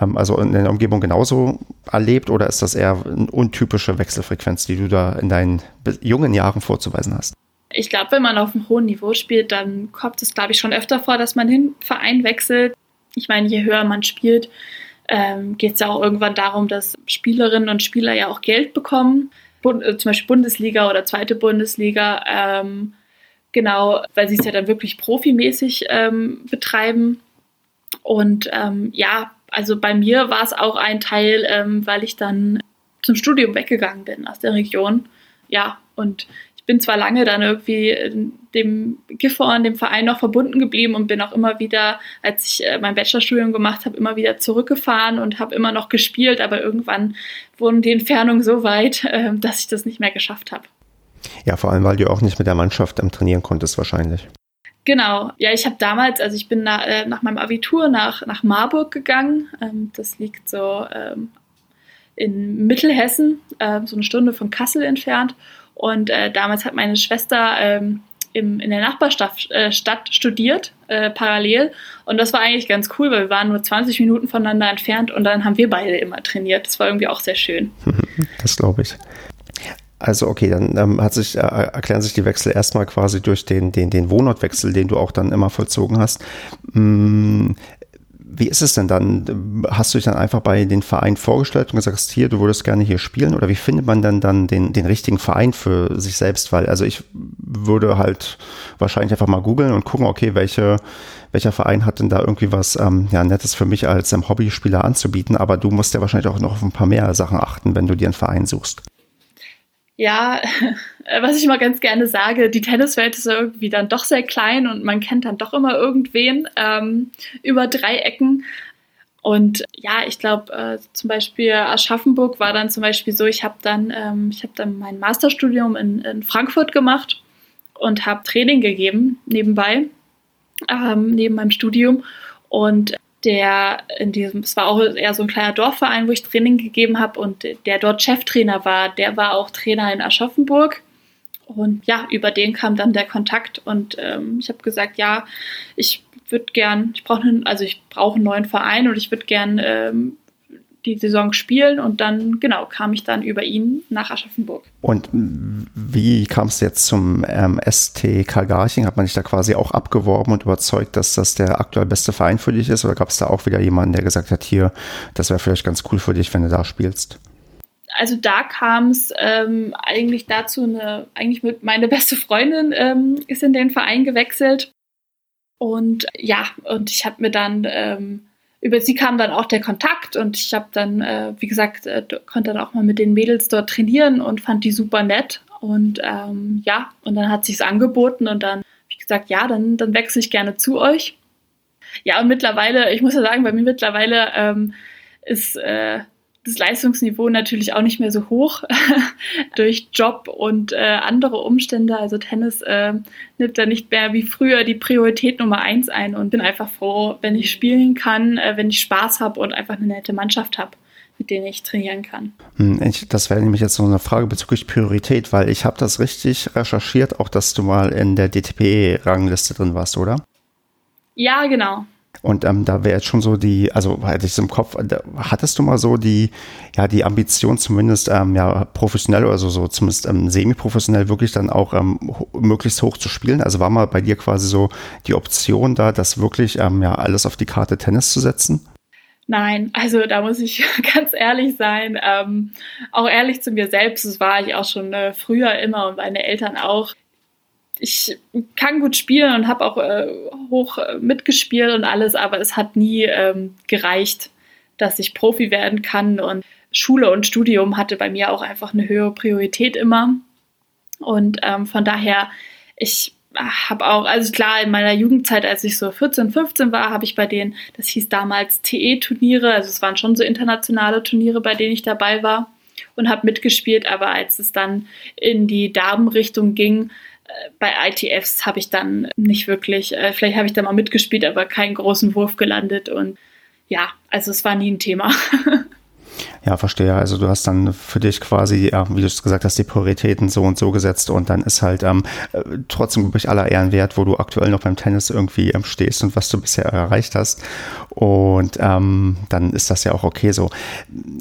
ähm, also in der Umgebung genauso erlebt oder ist das eher eine untypische Wechselfrequenz, die du da in deinen jungen Jahren vorzuweisen hast? Ich glaube, wenn man auf einem hohen Niveau spielt, dann kommt es, glaube ich, schon öfter vor, dass man den Verein wechselt. Ich meine, je höher man spielt, ähm, geht es ja auch irgendwann darum, dass Spielerinnen und Spieler ja auch Geld bekommen. Bund, äh, zum Beispiel Bundesliga oder zweite Bundesliga. Ähm, genau, weil sie es ja dann wirklich profimäßig ähm, betreiben. Und ähm, ja, also bei mir war es auch ein Teil, ähm, weil ich dann zum Studium weggegangen bin aus der Region. Ja, und bin zwar lange dann irgendwie dem Gifhorn, dem Verein noch verbunden geblieben und bin auch immer wieder, als ich äh, mein Bachelorstudium gemacht habe, immer wieder zurückgefahren und habe immer noch gespielt, aber irgendwann wurden die Entfernungen so weit, äh, dass ich das nicht mehr geschafft habe. Ja, vor allem, weil du auch nicht mit der Mannschaft ähm, trainieren konntest wahrscheinlich. Genau, ja, ich habe damals, also ich bin na, äh, nach meinem Abitur nach, nach Marburg gegangen. Ähm, das liegt so ähm, in Mittelhessen, äh, so eine Stunde von Kassel entfernt. Und äh, damals hat meine Schwester ähm, im, in der Nachbarstadt äh, Stadt studiert, äh, parallel. Und das war eigentlich ganz cool, weil wir waren nur 20 Minuten voneinander entfernt und dann haben wir beide immer trainiert. Das war irgendwie auch sehr schön. Das glaube ich. Also okay, dann ähm, hat sich, äh, erklären sich die Wechsel erstmal quasi durch den, den, den Wohnortwechsel, den du auch dann immer vollzogen hast. Hm, wie ist es denn dann? Hast du dich dann einfach bei den Verein vorgestellt und gesagt, hier, du würdest gerne hier spielen? Oder wie findet man denn dann den, den richtigen Verein für sich selbst? Weil, also ich würde halt wahrscheinlich einfach mal googeln und gucken, okay, welche, welcher Verein hat denn da irgendwie was ähm, ja, Nettes für mich als ähm, Hobbyspieler anzubieten? Aber du musst ja wahrscheinlich auch noch auf ein paar mehr Sachen achten, wenn du dir einen Verein suchst ja, was ich immer ganz gerne sage, die Tenniswelt ist irgendwie dann doch sehr klein und man kennt dann doch immer irgendwen ähm, über drei Ecken. Und ja, ich glaube, äh, zum Beispiel Aschaffenburg war dann zum Beispiel so, ich habe dann, ähm, ich habe dann mein Masterstudium in, in Frankfurt gemacht und habe Training gegeben nebenbei, ähm, neben meinem Studium. Und der in diesem, es war auch eher so ein kleiner Dorfverein, wo ich Training gegeben habe und der dort Cheftrainer war, der war auch Trainer in Aschaffenburg. Und ja, über den kam dann der Kontakt und ähm, ich habe gesagt, ja, ich würde gern, ich brauche also ich brauche einen neuen Verein und ich würde gern ähm, die Saison spielen und dann, genau, kam ich dann über ihn nach Aschaffenburg. Und wie kam es jetzt zum ähm, ST Karl-Garching? Hat man dich da quasi auch abgeworben und überzeugt, dass das der aktuell beste Verein für dich ist? Oder gab es da auch wieder jemanden, der gesagt hat, hier, das wäre vielleicht ganz cool für dich, wenn du da spielst? also da kam es ähm, eigentlich dazu, eine, eigentlich mit meine beste Freundin ähm, ist in den Verein gewechselt. Und ja, und ich habe mir dann ähm, über sie kam dann auch der Kontakt und ich habe dann, äh, wie gesagt, äh, konnte dann auch mal mit den Mädels dort trainieren und fand die super nett. Und ähm, ja, und dann hat sich's angeboten und dann habe ich gesagt, ja, dann, dann wechsle ich gerne zu euch. Ja, und mittlerweile, ich muss ja sagen, bei mir mittlerweile ähm, ist äh, das Leistungsniveau natürlich auch nicht mehr so hoch durch Job und äh, andere Umstände. Also Tennis äh, nimmt da nicht mehr wie früher die Priorität Nummer eins ein und bin einfach froh, wenn ich spielen kann, äh, wenn ich Spaß habe und einfach eine nette Mannschaft habe mit denen ich trainieren kann. Hm, das wäre nämlich jetzt so eine Frage bezüglich Priorität, weil ich habe das richtig recherchiert, auch dass du mal in der DTP-Rangliste drin warst, oder? Ja, genau. Und ähm, da wäre jetzt schon so die, also hatte ich es im Kopf, da, hattest du mal so die, ja, die Ambition zumindest ähm, ja professionell oder so, so zumindest ähm, semi-professionell wirklich dann auch ähm, ho möglichst hoch zu spielen? Also war mal bei dir quasi so die Option da, das wirklich ähm, ja alles auf die Karte Tennis zu setzen? Nein, also da muss ich ganz ehrlich sein, ähm, auch ehrlich zu mir selbst, das war ich auch schon äh, früher immer und meine Eltern auch ich kann gut spielen und habe auch äh, hoch äh, mitgespielt und alles, aber es hat nie ähm, gereicht, dass ich Profi werden kann. Und Schule und Studium hatte bei mir auch einfach eine höhere Priorität immer. Und ähm, von daher, ich habe auch, also klar, in meiner Jugendzeit, als ich so 14, 15 war, habe ich bei denen, das hieß damals TE-Turniere, also es waren schon so internationale Turniere, bei denen ich dabei war und habe mitgespielt, aber als es dann in die Damenrichtung ging, bei ITFs habe ich dann nicht wirklich, äh, vielleicht habe ich da mal mitgespielt, aber keinen großen Wurf gelandet und ja, also es war nie ein Thema. Ja, verstehe. Also du hast dann für dich quasi, ja, wie du es gesagt hast, die Prioritäten so und so gesetzt und dann ist halt ähm, äh, trotzdem wirklich aller Ehren wert, wo du aktuell noch beim Tennis irgendwie ähm, stehst und was du bisher erreicht hast. Und ähm, dann ist das ja auch okay so.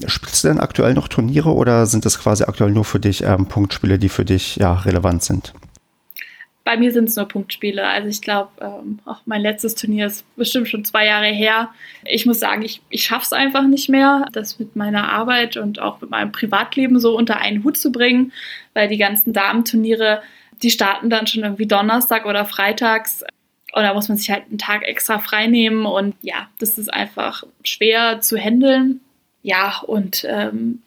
Spielst du denn aktuell noch Turniere oder sind das quasi aktuell nur für dich ähm, Punktspiele, die für dich ja relevant sind? Bei mir sind es nur Punktspiele. Also ich glaube, ähm, auch mein letztes Turnier ist bestimmt schon zwei Jahre her. Ich muss sagen, ich, ich schaffe es einfach nicht mehr, das mit meiner Arbeit und auch mit meinem Privatleben so unter einen Hut zu bringen, weil die ganzen Damenturniere, die starten dann schon irgendwie Donnerstag oder Freitags. Und da muss man sich halt einen Tag extra frei nehmen. Und ja, das ist einfach schwer zu handeln. Ja, und ähm,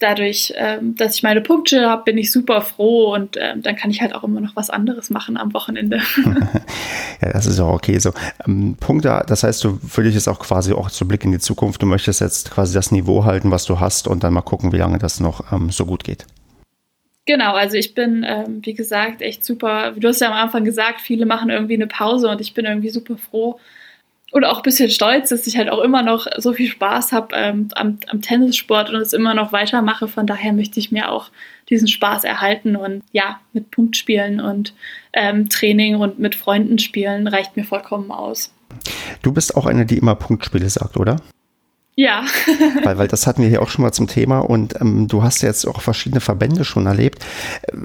dadurch, ähm, dass ich meine Punkte habe, bin ich super froh und ähm, dann kann ich halt auch immer noch was anderes machen am Wochenende. ja, das ist auch okay so. Ähm, Punkte, das heißt, du für dich ist auch quasi auch zu Blick in die Zukunft. Du möchtest jetzt quasi das Niveau halten, was du hast und dann mal gucken, wie lange das noch ähm, so gut geht. Genau, also ich bin, ähm, wie gesagt, echt super. Du hast ja am Anfang gesagt, viele machen irgendwie eine Pause und ich bin irgendwie super froh, und auch ein bisschen stolz, dass ich halt auch immer noch so viel Spaß habe ähm, am, am, Tennissport und es immer noch weitermache. Von daher möchte ich mir auch diesen Spaß erhalten und ja, mit Punktspielen und ähm, Training und mit Freunden spielen reicht mir vollkommen aus. Du bist auch eine, die immer Punktspiele sagt, oder? Ja. weil, weil das hatten wir hier auch schon mal zum Thema und ähm, du hast ja jetzt auch verschiedene Verbände schon erlebt.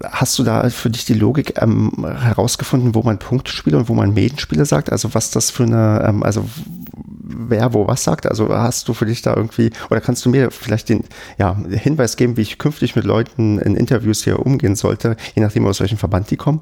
Hast du da für dich die Logik ähm, herausgefunden, wo man Punktspiele und wo man Medenspiele sagt? Also was das für eine, ähm, also wer wo was sagt? Also hast du für dich da irgendwie, oder kannst du mir vielleicht den ja, Hinweis geben, wie ich künftig mit Leuten in Interviews hier umgehen sollte, je nachdem aus welchem Verband die kommen?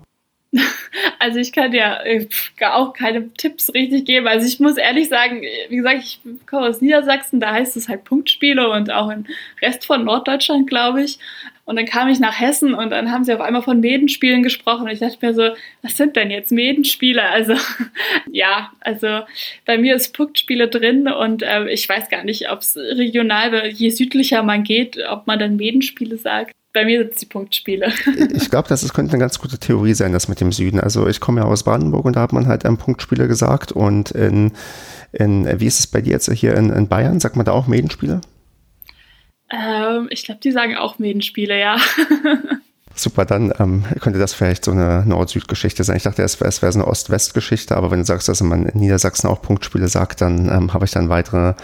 Also ich kann ja äh, auch keine Tipps richtig geben. Also ich muss ehrlich sagen, wie gesagt, ich komme aus Niedersachsen, da heißt es halt Punktspiele und auch im Rest von Norddeutschland, glaube ich. Und dann kam ich nach Hessen und dann haben sie auf einmal von Medenspielen gesprochen. Und ich dachte mir so, was sind denn jetzt Medenspiele? Also ja, also bei mir ist Punktspiele drin und äh, ich weiß gar nicht, ob es regional, je südlicher man geht, ob man dann Medenspiele sagt bei mir sind es die Punktspiele. ich glaube, das ist, könnte eine ganz gute Theorie sein, das mit dem Süden. Also ich komme ja aus Brandenburg und da hat man halt einen Punktspiele gesagt. Und in, in wie ist es bei dir jetzt hier in, in Bayern? Sagt man da auch Medenspiele? Ähm, ich glaube, die sagen auch Medenspiele, ja. Super, dann ähm, könnte das vielleicht so eine Nord-Süd-Geschichte sein. Ich dachte, es wäre wär so eine Ost-West-Geschichte, aber wenn du sagst, dass man in Niedersachsen auch Punktspiele sagt, dann ähm, habe ich dann weitere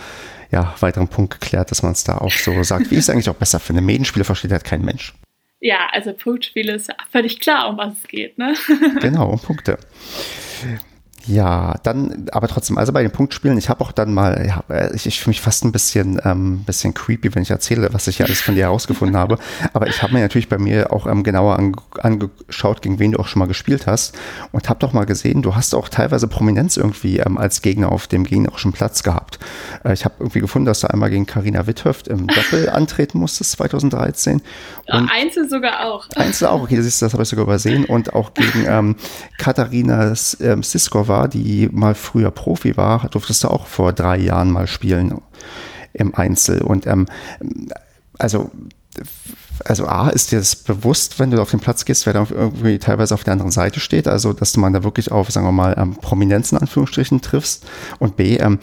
ja, weiteren Punkt geklärt, dass man es da auch so sagt. Wie ist eigentlich auch besser für eine Medienspiele versteht halt kein Mensch. Ja, also Punktspiele ist völlig klar, um was es geht, ne? genau, um Punkte. Ja, dann, aber trotzdem, also bei den Punktspielen, ich habe auch dann mal, ja, ich, ich fühle mich fast ein bisschen, ähm, bisschen creepy, wenn ich erzähle, was ich ja alles von dir herausgefunden habe. Aber ich habe mir natürlich bei mir auch ähm, genauer ange angeschaut, gegen wen du auch schon mal gespielt hast und habe doch mal gesehen, du hast auch teilweise Prominenz irgendwie ähm, als Gegner auf dem Gegner auch schon Platz gehabt. Äh, ich habe irgendwie gefunden, dass du einmal gegen Karina Witthöft im Doppel antreten musstest 2013. Und Einzel sogar auch. Einzel auch, okay, das, das habe ich sogar übersehen. Und auch gegen ähm, Katharina ähm, Siskova war, die mal früher Profi war, durftest du auch vor drei Jahren mal spielen im Einzel. Und ähm, also also A, ist dir das bewusst, wenn du auf den Platz gehst, wer da irgendwie teilweise auf der anderen Seite steht, also dass du man da wirklich auf, sagen wir mal, ähm, Prominenz in Anführungsstrichen triffst und B, ähm,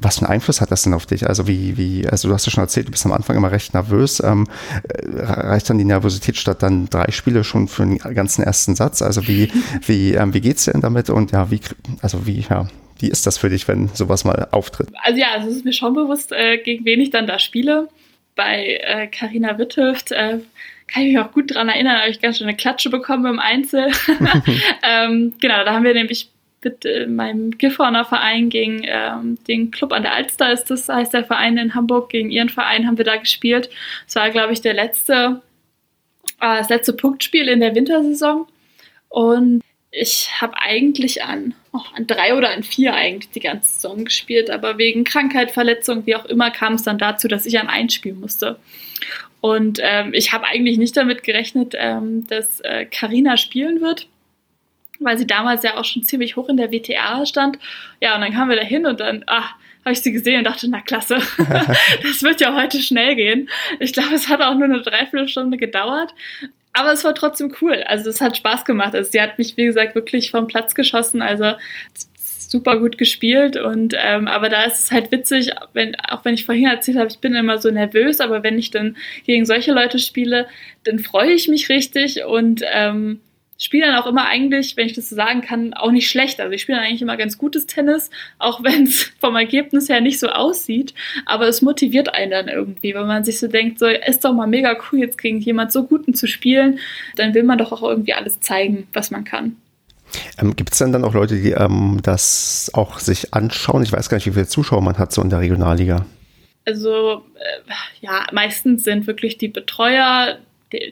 was für einen Einfluss hat das denn auf dich? Also wie, wie, also du hast ja schon erzählt, du bist am Anfang immer recht nervös, ähm, äh, reicht dann die Nervosität statt dann drei Spiele schon für den ganzen ersten Satz? Also wie, wie, ähm, wie geht's dir denn damit und ja, wie, also wie, ja, wie ist das für dich, wenn sowas mal auftritt? Also ja, also es ist mir schon bewusst, äh, gegen wen ich dann da spiele bei Karina äh, Witthöft äh, kann ich mich auch gut daran erinnern, habe ich ganz schön eine Klatsche bekommen im Einzel. ähm, genau, da haben wir nämlich mit äh, meinem Gifhorner Verein gegen ähm, den Club an der Alster ist das, heißt der Verein in Hamburg, gegen ihren Verein haben wir da gespielt. Das war, glaube ich, der letzte, äh, das letzte Punktspiel in der Wintersaison. Und ich habe eigentlich an, oh, an drei oder an vier eigentlich die ganze Saison gespielt, aber wegen Krankheit, Verletzung, wie auch immer, kam es dann dazu, dass ich an ein spielen musste. Und ähm, ich habe eigentlich nicht damit gerechnet, ähm, dass Karina äh, spielen wird, weil sie damals ja auch schon ziemlich hoch in der WTA stand. Ja, und dann kamen wir da hin und dann, ah, habe ich sie gesehen und dachte, na klasse, das wird ja heute schnell gehen. Ich glaube, es hat auch nur eine Dreiviertelstunde gedauert aber es war trotzdem cool. Also es hat Spaß gemacht. Also sie hat mich, wie gesagt, wirklich vom Platz geschossen. Also super gut gespielt und ähm, aber da ist es halt witzig, wenn, auch wenn ich vorhin erzählt habe, ich bin immer so nervös, aber wenn ich dann gegen solche Leute spiele, dann freue ich mich richtig und ähm, spiele dann auch immer eigentlich, wenn ich das so sagen kann, auch nicht schlecht. Also ich spiele eigentlich immer ganz gutes Tennis, auch wenn es vom Ergebnis her nicht so aussieht. Aber es motiviert einen dann irgendwie, wenn man sich so denkt, so ist doch mal mega cool, jetzt gegen jemand so guten zu spielen, dann will man doch auch irgendwie alles zeigen, was man kann. Ähm, Gibt es denn dann auch Leute, die ähm, das auch sich anschauen? Ich weiß gar nicht, wie viele Zuschauer man hat so in der Regionalliga. Also äh, ja, meistens sind wirklich die Betreuer,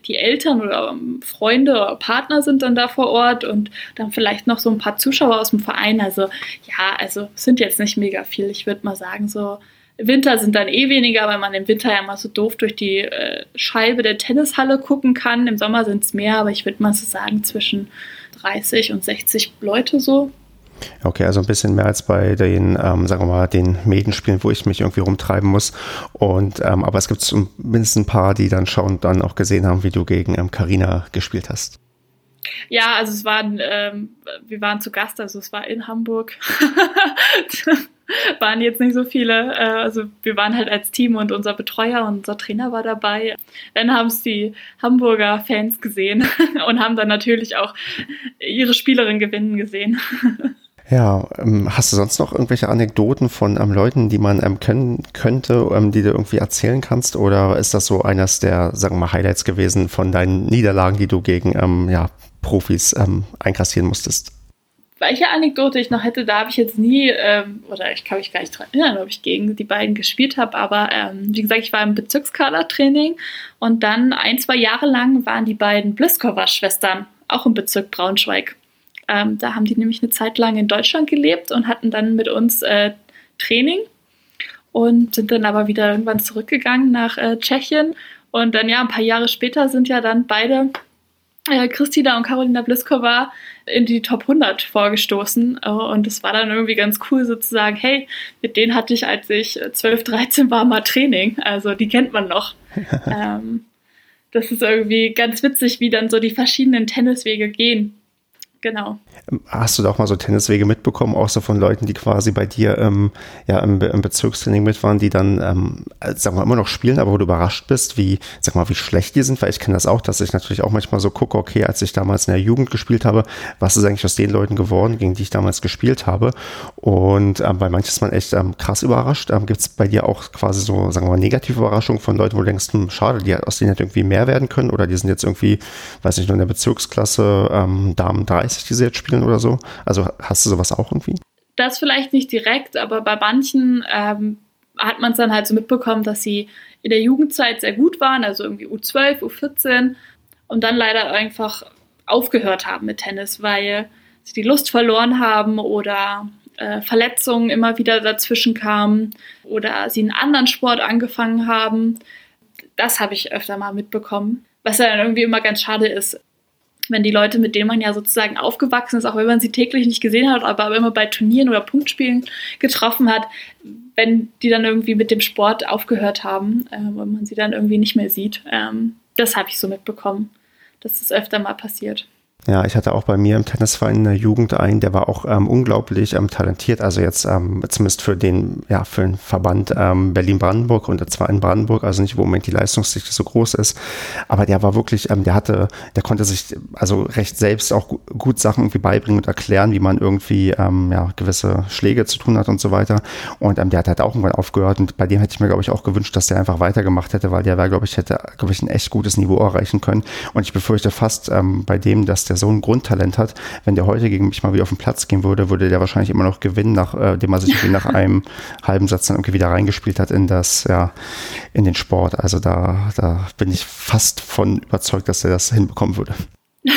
die, Eltern oder ähm, Freunde oder Partner sind dann da vor Ort und dann vielleicht noch so ein paar Zuschauer aus dem Verein. Also ja, also sind jetzt nicht mega viel. Ich würde mal sagen, so Winter sind dann eh weniger, weil man im Winter ja mal so doof durch die äh, Scheibe der Tennishalle gucken kann. Im Sommer sind es mehr, aber ich würde mal so sagen zwischen 30 und 60 Leute so. Okay, also ein bisschen mehr als bei den, ähm, sagen wir mal, den Medenspielen, wo ich mich irgendwie rumtreiben muss. Und ähm, aber es gibt zumindest ein paar, die dann schon dann auch gesehen haben, wie du gegen Karina ähm, gespielt hast. Ja, also es waren, ähm, wir waren zu Gast, also es war in Hamburg. waren jetzt nicht so viele. Äh, also wir waren halt als Team und unser Betreuer und unser Trainer war dabei. Dann haben es die Hamburger Fans gesehen und haben dann natürlich auch ihre Spielerin gewinnen gesehen. Ja, ähm, hast du sonst noch irgendwelche Anekdoten von ähm, Leuten, die man ähm, können könnte, ähm, die du irgendwie erzählen kannst? Oder ist das so eines der, sagen wir mal, Highlights gewesen von deinen Niederlagen, die du gegen ähm, ja, Profis ähm, einkassieren musstest? Welche Anekdote ich noch hätte, da habe ich jetzt nie, oder ich kann mich gar nicht dran erinnern, ob ich gegen die beiden gespielt habe, aber wie gesagt, ich war im Bezirkskadertraining und dann ein, zwei Jahre lang waren die beiden Bliskova-Schwestern auch im Bezirk Braunschweig. Ähm, da haben die nämlich eine Zeit lang in Deutschland gelebt und hatten dann mit uns äh, Training und sind dann aber wieder irgendwann zurückgegangen nach äh, Tschechien. Und dann ja, ein paar Jahre später sind ja dann beide, äh, Christina und Karolina Bliskova, in die Top 100 vorgestoßen. Äh, und es war dann irgendwie ganz cool sozusagen, hey, mit denen hatte ich, als ich 12, 13 war, mal Training. Also die kennt man noch. ähm, das ist irgendwie ganz witzig, wie dann so die verschiedenen Tenniswege gehen genau. Hast du da auch mal so Tenniswege mitbekommen, auch so von Leuten, die quasi bei dir ähm, ja, im, im, Bezirkstraining mit waren, die dann, ähm, sagen wir immer noch spielen, aber wo du überrascht bist, wie, sag mal, wie schlecht die sind, weil ich kenne das auch, dass ich natürlich auch manchmal so gucke, okay, als ich damals in der Jugend gespielt habe, was ist eigentlich aus den Leuten geworden, gegen die ich damals gespielt habe? Und ähm, bei manchen ist man echt ähm, krass überrascht. Ähm, Gibt es bei dir auch quasi so, sagen wir mal, negative Überraschungen von Leuten, wo du denkst, hm, schade, die aus denen hätte irgendwie mehr werden können oder die sind jetzt irgendwie, weiß nicht, nur in der Bezirksklasse ähm, Damen 30 30, die sie jetzt spielen oder so? Also hast du sowas auch irgendwie? Das vielleicht nicht direkt, aber bei manchen ähm, hat man es dann halt so mitbekommen, dass sie in der Jugendzeit sehr gut waren, also irgendwie U12, U14 und dann leider einfach aufgehört haben mit Tennis, weil sie die Lust verloren haben oder äh, Verletzungen immer wieder dazwischen kamen oder sie einen anderen Sport angefangen haben. Das habe ich öfter mal mitbekommen. Was ja dann irgendwie immer ganz schade ist, wenn die Leute, mit denen man ja sozusagen aufgewachsen ist, auch wenn man sie täglich nicht gesehen hat, aber immer bei Turnieren oder Punktspielen getroffen hat, wenn die dann irgendwie mit dem Sport aufgehört haben ähm, und man sie dann irgendwie nicht mehr sieht. Ähm, das habe ich so mitbekommen, dass das öfter mal passiert. Ja, ich hatte auch bei mir im Tennisverein in der Jugend einen, der war auch ähm, unglaublich ähm, talentiert. Also jetzt ähm, zumindest für den, ja, für den Verband ähm, Berlin-Brandenburg und zwar in Brandenburg, also nicht, wo im Moment die Leistungsdichte so groß ist. Aber der war wirklich, ähm, der hatte, der konnte sich also recht selbst auch gut Sachen irgendwie beibringen und erklären, wie man irgendwie ähm, ja, gewisse Schläge zu tun hat und so weiter. Und der hat halt auch irgendwann aufgehört und bei dem hätte ich mir, glaube ich, auch gewünscht, dass der einfach weitergemacht hätte, weil der war, glaube ich, hätte, glaube ich, ein echt gutes Niveau erreichen können. Und ich befürchte fast bei dem, dass der der so ein Grundtalent hat, wenn der heute gegen mich mal wieder auf den Platz gehen würde, würde der wahrscheinlich immer noch gewinnen, nachdem äh, er sich nach einem halben Satz dann irgendwie wieder reingespielt hat in das, ja, in den Sport. Also da, da bin ich fast von überzeugt, dass er das hinbekommen würde.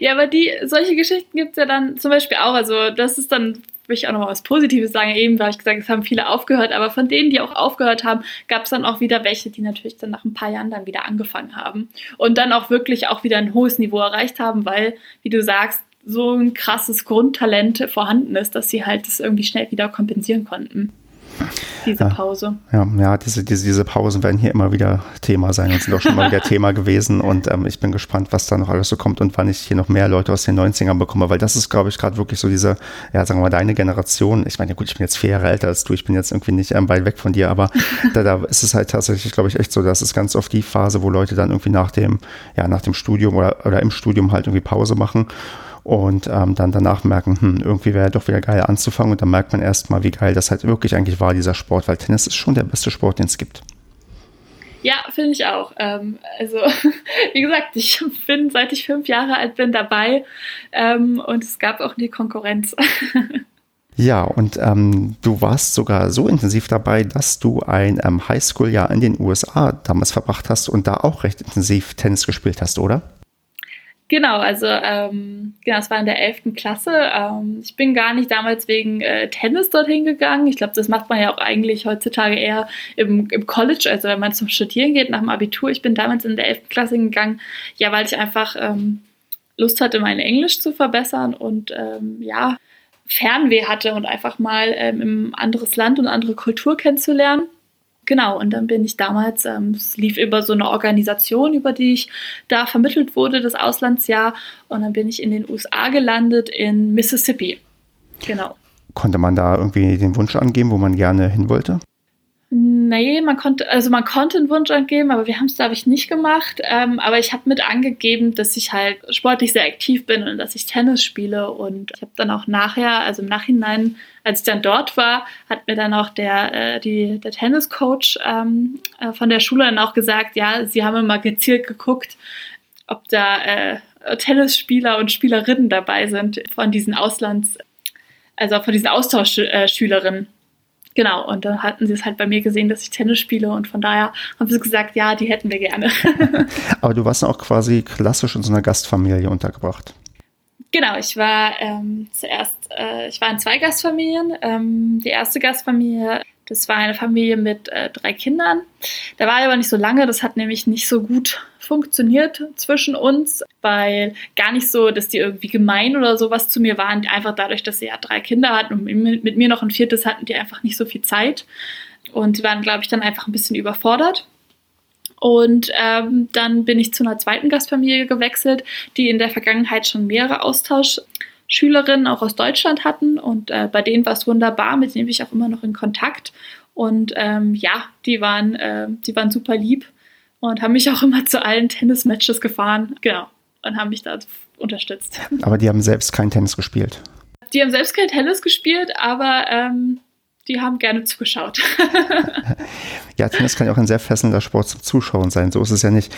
Ja, aber die, solche Geschichten gibt es ja dann zum Beispiel auch. Also, das ist dann will ich auch noch mal was Positives sagen. Eben habe ich gesagt, es haben viele aufgehört, aber von denen, die auch aufgehört haben, gab es dann auch wieder welche, die natürlich dann nach ein paar Jahren dann wieder angefangen haben und dann auch wirklich auch wieder ein hohes Niveau erreicht haben, weil, wie du sagst, so ein krasses Grundtalent vorhanden ist, dass sie halt das irgendwie schnell wieder kompensieren konnten diese Pause. Ja, ja diese, diese, diese Pausen werden hier immer wieder Thema sein und sind auch schon mal wieder Thema gewesen. Und ähm, ich bin gespannt, was da noch alles so kommt und wann ich hier noch mehr Leute aus den 90ern bekomme, weil das ist, glaube ich, gerade wirklich so diese, ja, sagen wir mal, deine Generation. Ich meine, gut, ich bin jetzt vier Jahre älter als du, ich bin jetzt irgendwie nicht ähm, weit weg von dir, aber da, da ist es halt tatsächlich, glaube ich, echt so, dass es ganz oft die Phase, wo Leute dann irgendwie nach dem, ja, nach dem Studium oder, oder im Studium halt irgendwie Pause machen und ähm, dann danach merken, hm, irgendwie wäre doch wieder geil anzufangen und dann merkt man erstmal, wie geil das halt wirklich eigentlich war, dieser Sport, weil Tennis ist schon der beste Sport, den es gibt. Ja, finde ich auch. Ähm, also, wie gesagt, ich bin, seit ich fünf Jahre alt bin, dabei ähm, und es gab auch nie Konkurrenz. Ja, und ähm, du warst sogar so intensiv dabei, dass du ein ähm, Highschool-Jahr in den USA damals verbracht hast und da auch recht intensiv Tennis gespielt hast, oder? Genau, also ähm, genau, es war in der 11. Klasse. Ähm, ich bin gar nicht damals wegen äh, Tennis dorthin gegangen. Ich glaube, das macht man ja auch eigentlich heutzutage eher im, im College, also wenn man zum Studieren geht, nach dem Abitur. Ich bin damals in der 11. Klasse gegangen, ja, weil ich einfach ähm, Lust hatte, mein Englisch zu verbessern und ähm, ja, Fernweh hatte und einfach mal ähm, ein anderes Land und andere Kultur kennenzulernen. Genau, und dann bin ich damals, ähm, es lief über so eine Organisation, über die ich da vermittelt wurde, das Auslandsjahr. Und dann bin ich in den USA gelandet, in Mississippi. Genau. Konnte man da irgendwie den Wunsch angeben, wo man gerne hin wollte? Nee, man konnte, also man konnte einen Wunsch angeben, aber wir haben es, glaube ich, nicht gemacht. Ähm, aber ich habe mit angegeben, dass ich halt sportlich sehr aktiv bin und dass ich Tennis spiele. Und ich habe dann auch nachher, also im Nachhinein, als ich dann dort war, hat mir dann auch der, äh, die, der Tenniscoach ähm, äh, von der Schule dann auch gesagt, ja, sie haben immer gezielt geguckt, ob da äh, Tennisspieler und Spielerinnen dabei sind von diesen Auslands, also von diesen Austauschschülerinnen. Genau, und dann hatten sie es halt bei mir gesehen, dass ich Tennis spiele und von daher haben sie gesagt, ja, die hätten wir gerne. Aber du warst auch quasi klassisch in so einer Gastfamilie untergebracht. Genau, ich war ähm, zuerst, äh, ich war in zwei Gastfamilien. Ähm, die erste Gastfamilie das war eine Familie mit äh, drei Kindern. Da war aber nicht so lange. Das hat nämlich nicht so gut funktioniert zwischen uns, weil gar nicht so, dass die irgendwie gemein oder sowas zu mir waren. Einfach dadurch, dass sie ja drei Kinder hatten und mit mir noch ein viertes hatten die einfach nicht so viel Zeit. Und sie waren, glaube ich, dann einfach ein bisschen überfordert. Und ähm, dann bin ich zu einer zweiten Gastfamilie gewechselt, die in der Vergangenheit schon mehrere Austausch Schülerinnen auch aus Deutschland hatten und äh, bei denen war es wunderbar, mit denen bin ich auch immer noch in Kontakt. Und ähm, ja, die waren, äh, die waren super lieb und haben mich auch immer zu allen Tennismatches gefahren. Genau. Und haben mich da unterstützt. Aber die haben selbst kein Tennis gespielt. Die haben selbst kein Tennis gespielt, aber ähm, die haben gerne zugeschaut. ja, Tennis kann ja auch ein sehr fesselnder Sport zum Zuschauen sein. So ist es ja nicht.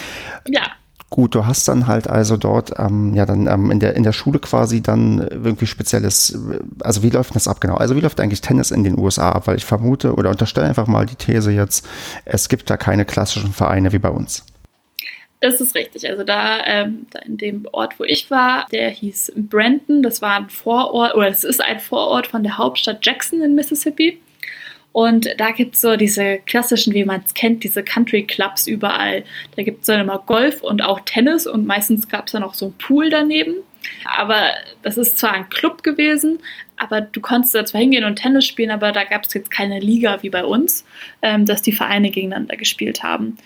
Ja. Gut, du hast dann halt also dort, ähm, ja, dann ähm, in, der, in der Schule quasi dann irgendwie spezielles, also wie läuft das ab genau? Also wie läuft eigentlich Tennis in den USA ab? Weil ich vermute oder unterstelle einfach mal die These jetzt, es gibt da keine klassischen Vereine wie bei uns. Das ist richtig. Also da, ähm, da in dem Ort, wo ich war, der hieß Brandon. Das war ein Vorort, oder es ist ein Vorort von der Hauptstadt Jackson in Mississippi. Und da gibt es so diese klassischen, wie man es kennt, diese Country Clubs überall. Da gibt es dann immer Golf und auch Tennis und meistens gab es dann auch so einen Pool daneben. Aber das ist zwar ein Club gewesen, aber du konntest da zwar hingehen und Tennis spielen, aber da gab es jetzt keine Liga wie bei uns, ähm, dass die Vereine gegeneinander gespielt haben.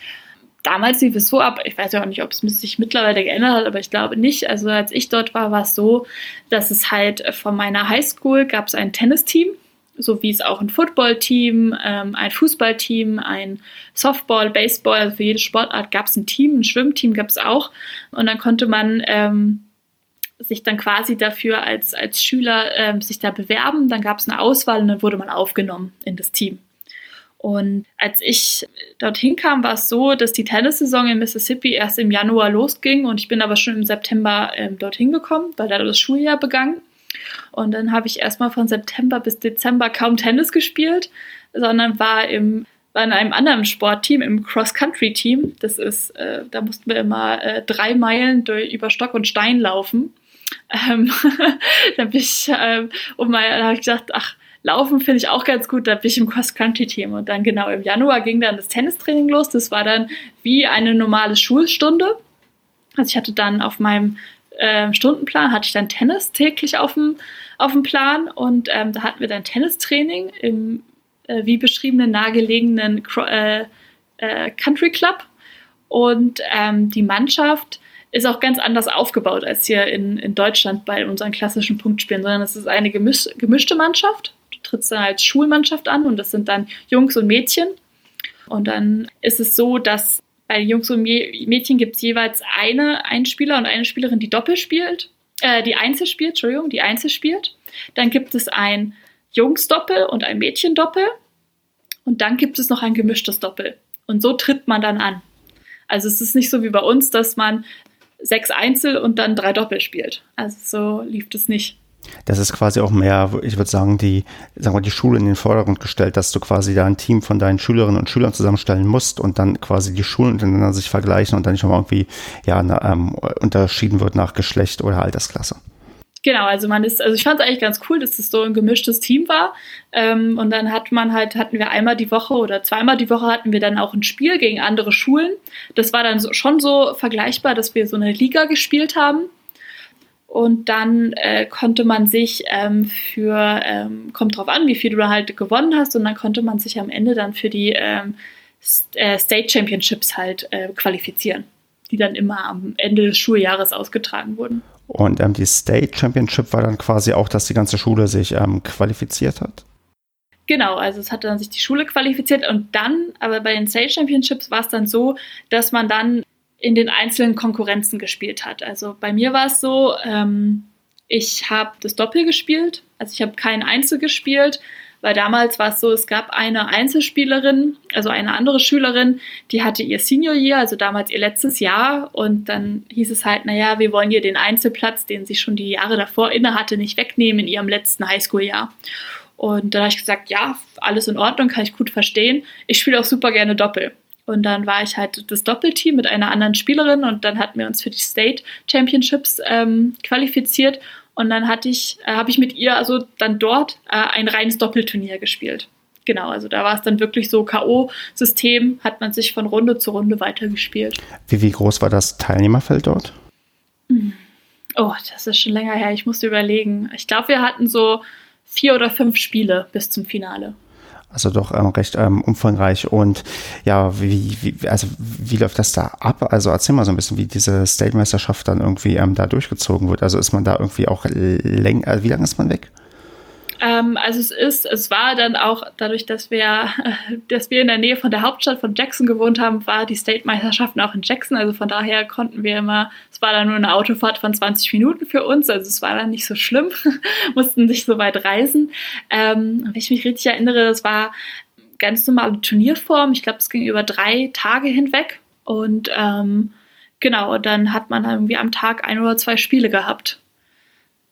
Damals lief es so ab, ich weiß ja auch nicht, ob es sich mittlerweile geändert hat, aber ich glaube nicht. Also als ich dort war, war es so, dass es halt von meiner Highschool gab es ein Tennisteam so wie es auch ein Footballteam, ähm, ein Fußballteam, ein Softball, Baseball, also für jede Sportart gab es ein Team, ein Schwimmteam gab es auch. Und dann konnte man ähm, sich dann quasi dafür als, als Schüler ähm, sich da bewerben. Dann gab es eine Auswahl und dann wurde man aufgenommen in das Team. Und als ich dorthin kam, war es so, dass die Tennissaison in Mississippi erst im Januar losging und ich bin aber schon im September ähm, dorthin gekommen, weil da das Schuljahr begann. Und dann habe ich erstmal von September bis Dezember kaum Tennis gespielt, sondern war im war in einem anderen Sportteam, im Cross-Country-Team. Das ist, äh, da mussten wir immer äh, drei Meilen durch, über Stock und Stein laufen. Ähm, da bin ich, äh, um mal, da habe ich gedacht, ach, Laufen finde ich auch ganz gut, da bin ich im Cross-Country-Team. Und dann genau im Januar ging dann das Tennistraining los. Das war dann wie eine normale Schulstunde. Also ich hatte dann auf meinem äh, Stundenplan hatte ich dann Tennis täglich auf dem, auf dem Plan und ähm, da hatten wir dann Tennistraining im äh, wie beschriebenen nahegelegenen äh, äh, Country Club und ähm, die Mannschaft ist auch ganz anders aufgebaut als hier in, in Deutschland bei unseren klassischen Punktspielen, sondern es ist eine gemisch, gemischte Mannschaft. Du trittst dann als Schulmannschaft an und das sind dann Jungs und Mädchen. Und dann ist es so, dass bei Jungs und Mädchen gibt es jeweils eine Einspieler und eine Spielerin, die Doppel spielt, äh, die Einzel spielt, Entschuldigung, die Einzel spielt. Dann gibt es ein Jungsdoppel und ein Mädchendoppel. Und dann gibt es noch ein gemischtes Doppel. Und so tritt man dann an. Also es ist nicht so wie bei uns, dass man sechs Einzel und dann drei Doppel spielt. Also so lief das nicht. Das ist quasi auch mehr, ich würde sagen, die, sagen wir, die Schule in den Vordergrund gestellt, dass du quasi da ein Team von deinen Schülerinnen und Schülern zusammenstellen musst und dann quasi die Schulen untereinander sich vergleichen und dann nicht nochmal irgendwie ja, na, ähm, unterschieden wird nach Geschlecht oder Altersklasse. Genau, also man ist, also ich fand es eigentlich ganz cool, dass das so ein gemischtes Team war. Ähm, und dann hat man halt, hatten wir einmal die Woche oder zweimal die Woche hatten wir dann auch ein Spiel gegen andere Schulen. Das war dann so, schon so vergleichbar, dass wir so eine Liga gespielt haben. Und dann äh, konnte man sich ähm, für, ähm, kommt drauf an, wie viel du halt gewonnen hast, und dann konnte man sich am Ende dann für die ähm, äh, State Championships halt äh, qualifizieren, die dann immer am Ende des Schuljahres ausgetragen wurden. Und ähm, die State Championship war dann quasi auch, dass die ganze Schule sich ähm, qualifiziert hat? Genau, also es hat dann sich die Schule qualifiziert und dann, aber bei den State Championships war es dann so, dass man dann in den einzelnen Konkurrenzen gespielt hat. Also bei mir war es so, ähm, ich habe das Doppel gespielt, also ich habe kein Einzel gespielt, weil damals war es so, es gab eine Einzelspielerin, also eine andere Schülerin, die hatte ihr Senior Year, also damals ihr letztes Jahr und dann hieß es halt, naja, wir wollen ihr den Einzelplatz, den sie schon die Jahre davor inne hatte, nicht wegnehmen in ihrem letzten Highschool-Jahr. Und dann habe ich gesagt, ja, alles in Ordnung, kann ich gut verstehen. Ich spiele auch super gerne Doppel. Und dann war ich halt das Doppelteam mit einer anderen Spielerin und dann hatten wir uns für die State Championships ähm, qualifiziert und dann hatte ich, äh, habe ich mit ihr also dann dort äh, ein reines Doppelturnier gespielt. Genau, also da war es dann wirklich so K.O.-System, hat man sich von Runde zu Runde weitergespielt. Wie, wie groß war das Teilnehmerfeld dort? Hm. Oh, das ist schon länger her. Ich musste überlegen. Ich glaube, wir hatten so vier oder fünf Spiele bis zum Finale. Also doch ähm, recht ähm, umfangreich. Und ja, wie, wie, also wie läuft das da ab? Also erzähl mal so ein bisschen, wie diese State-Meisterschaft dann irgendwie ähm, da durchgezogen wird. Also ist man da irgendwie auch länger, also wie lange ist man weg? Ähm, also es ist, es war dann auch dadurch, dass wir, dass wir in der Nähe von der Hauptstadt von Jackson gewohnt haben, war die State-Meisterschaften auch in Jackson. Also von daher konnten wir immer, es war dann nur eine Autofahrt von 20 Minuten für uns, also es war dann nicht so schlimm, mussten nicht so weit reisen. Ähm, wenn ich mich richtig erinnere, das war ganz normale Turnierform. Ich glaube, es ging über drei Tage hinweg und ähm, genau, dann hat man irgendwie am Tag ein oder zwei Spiele gehabt.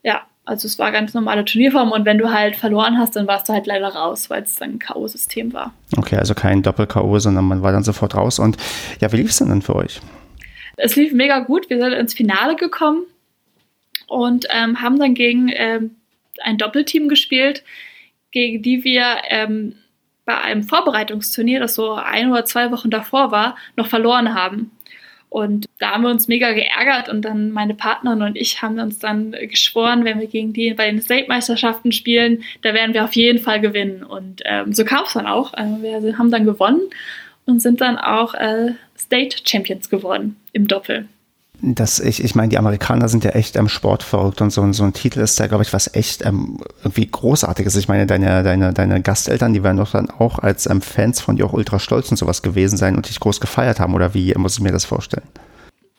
Ja, also es war ganz normale Turnierform und wenn du halt verloren hast, dann warst du halt leider raus, weil es dann ein K.O.-System war. Okay, also kein Doppel-K.O., sondern man war dann sofort raus. Und ja, wie lief es denn dann für euch? Es lief mega gut. Wir sind ins Finale gekommen und ähm, haben dann gegen ähm, ein Doppelteam gespielt, gegen die wir ähm, bei einem Vorbereitungsturnier, das so ein oder zwei Wochen davor war, noch verloren haben. Und da haben wir uns mega geärgert und dann meine Partnerin und ich haben uns dann geschworen, wenn wir gegen die bei den State-Meisterschaften spielen, da werden wir auf jeden Fall gewinnen. Und ähm, so kam es dann auch. Also wir haben dann gewonnen und sind dann auch äh, State Champions geworden im Doppel dass ich, ich meine, die Amerikaner sind ja echt am ähm, Sport verrückt und so, so ein Titel ist da, glaube ich, was echt ähm, irgendwie Großartiges. Ich meine, deine, deine, deine Gasteltern, die werden doch dann auch als ähm, Fans von dir auch ultra stolz und sowas gewesen sein und dich groß gefeiert haben, oder wie muss ich mir das vorstellen?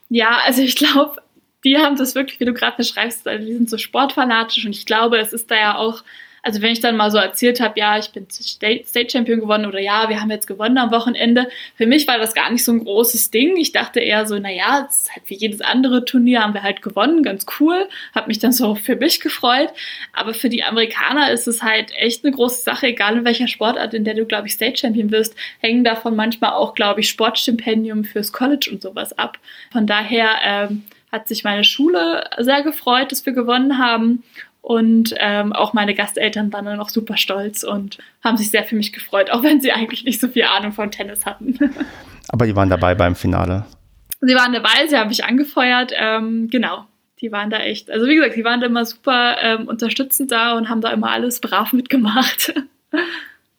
Ja, also ich glaube, die haben das wirklich, wie du gerade beschreibst, also die sind so sportfanatisch und ich glaube, es ist da ja auch also wenn ich dann mal so erzählt habe, ja, ich bin State, Champion gewonnen oder ja, wir haben jetzt gewonnen am Wochenende, für mich war das gar nicht so ein großes Ding. Ich dachte eher so, naja, es halt wie jedes andere Turnier haben wir halt gewonnen, ganz cool, habe mich dann so für mich gefreut. Aber für die Amerikaner ist es halt echt eine große Sache, egal in welcher Sportart, in der du, glaube ich, State Champion wirst, hängen davon manchmal auch, glaube ich, Sportstipendium fürs College und sowas ab. Von daher ähm, hat sich meine Schule sehr gefreut, dass wir gewonnen haben. Und ähm, auch meine Gasteltern waren dann auch super stolz und haben sich sehr für mich gefreut, auch wenn sie eigentlich nicht so viel Ahnung von Tennis hatten. Aber die waren dabei beim Finale. Sie waren dabei, sie haben mich angefeuert. Ähm, genau, die waren da echt. Also wie gesagt, die waren da immer super ähm, unterstützend da und haben da immer alles brav mitgemacht.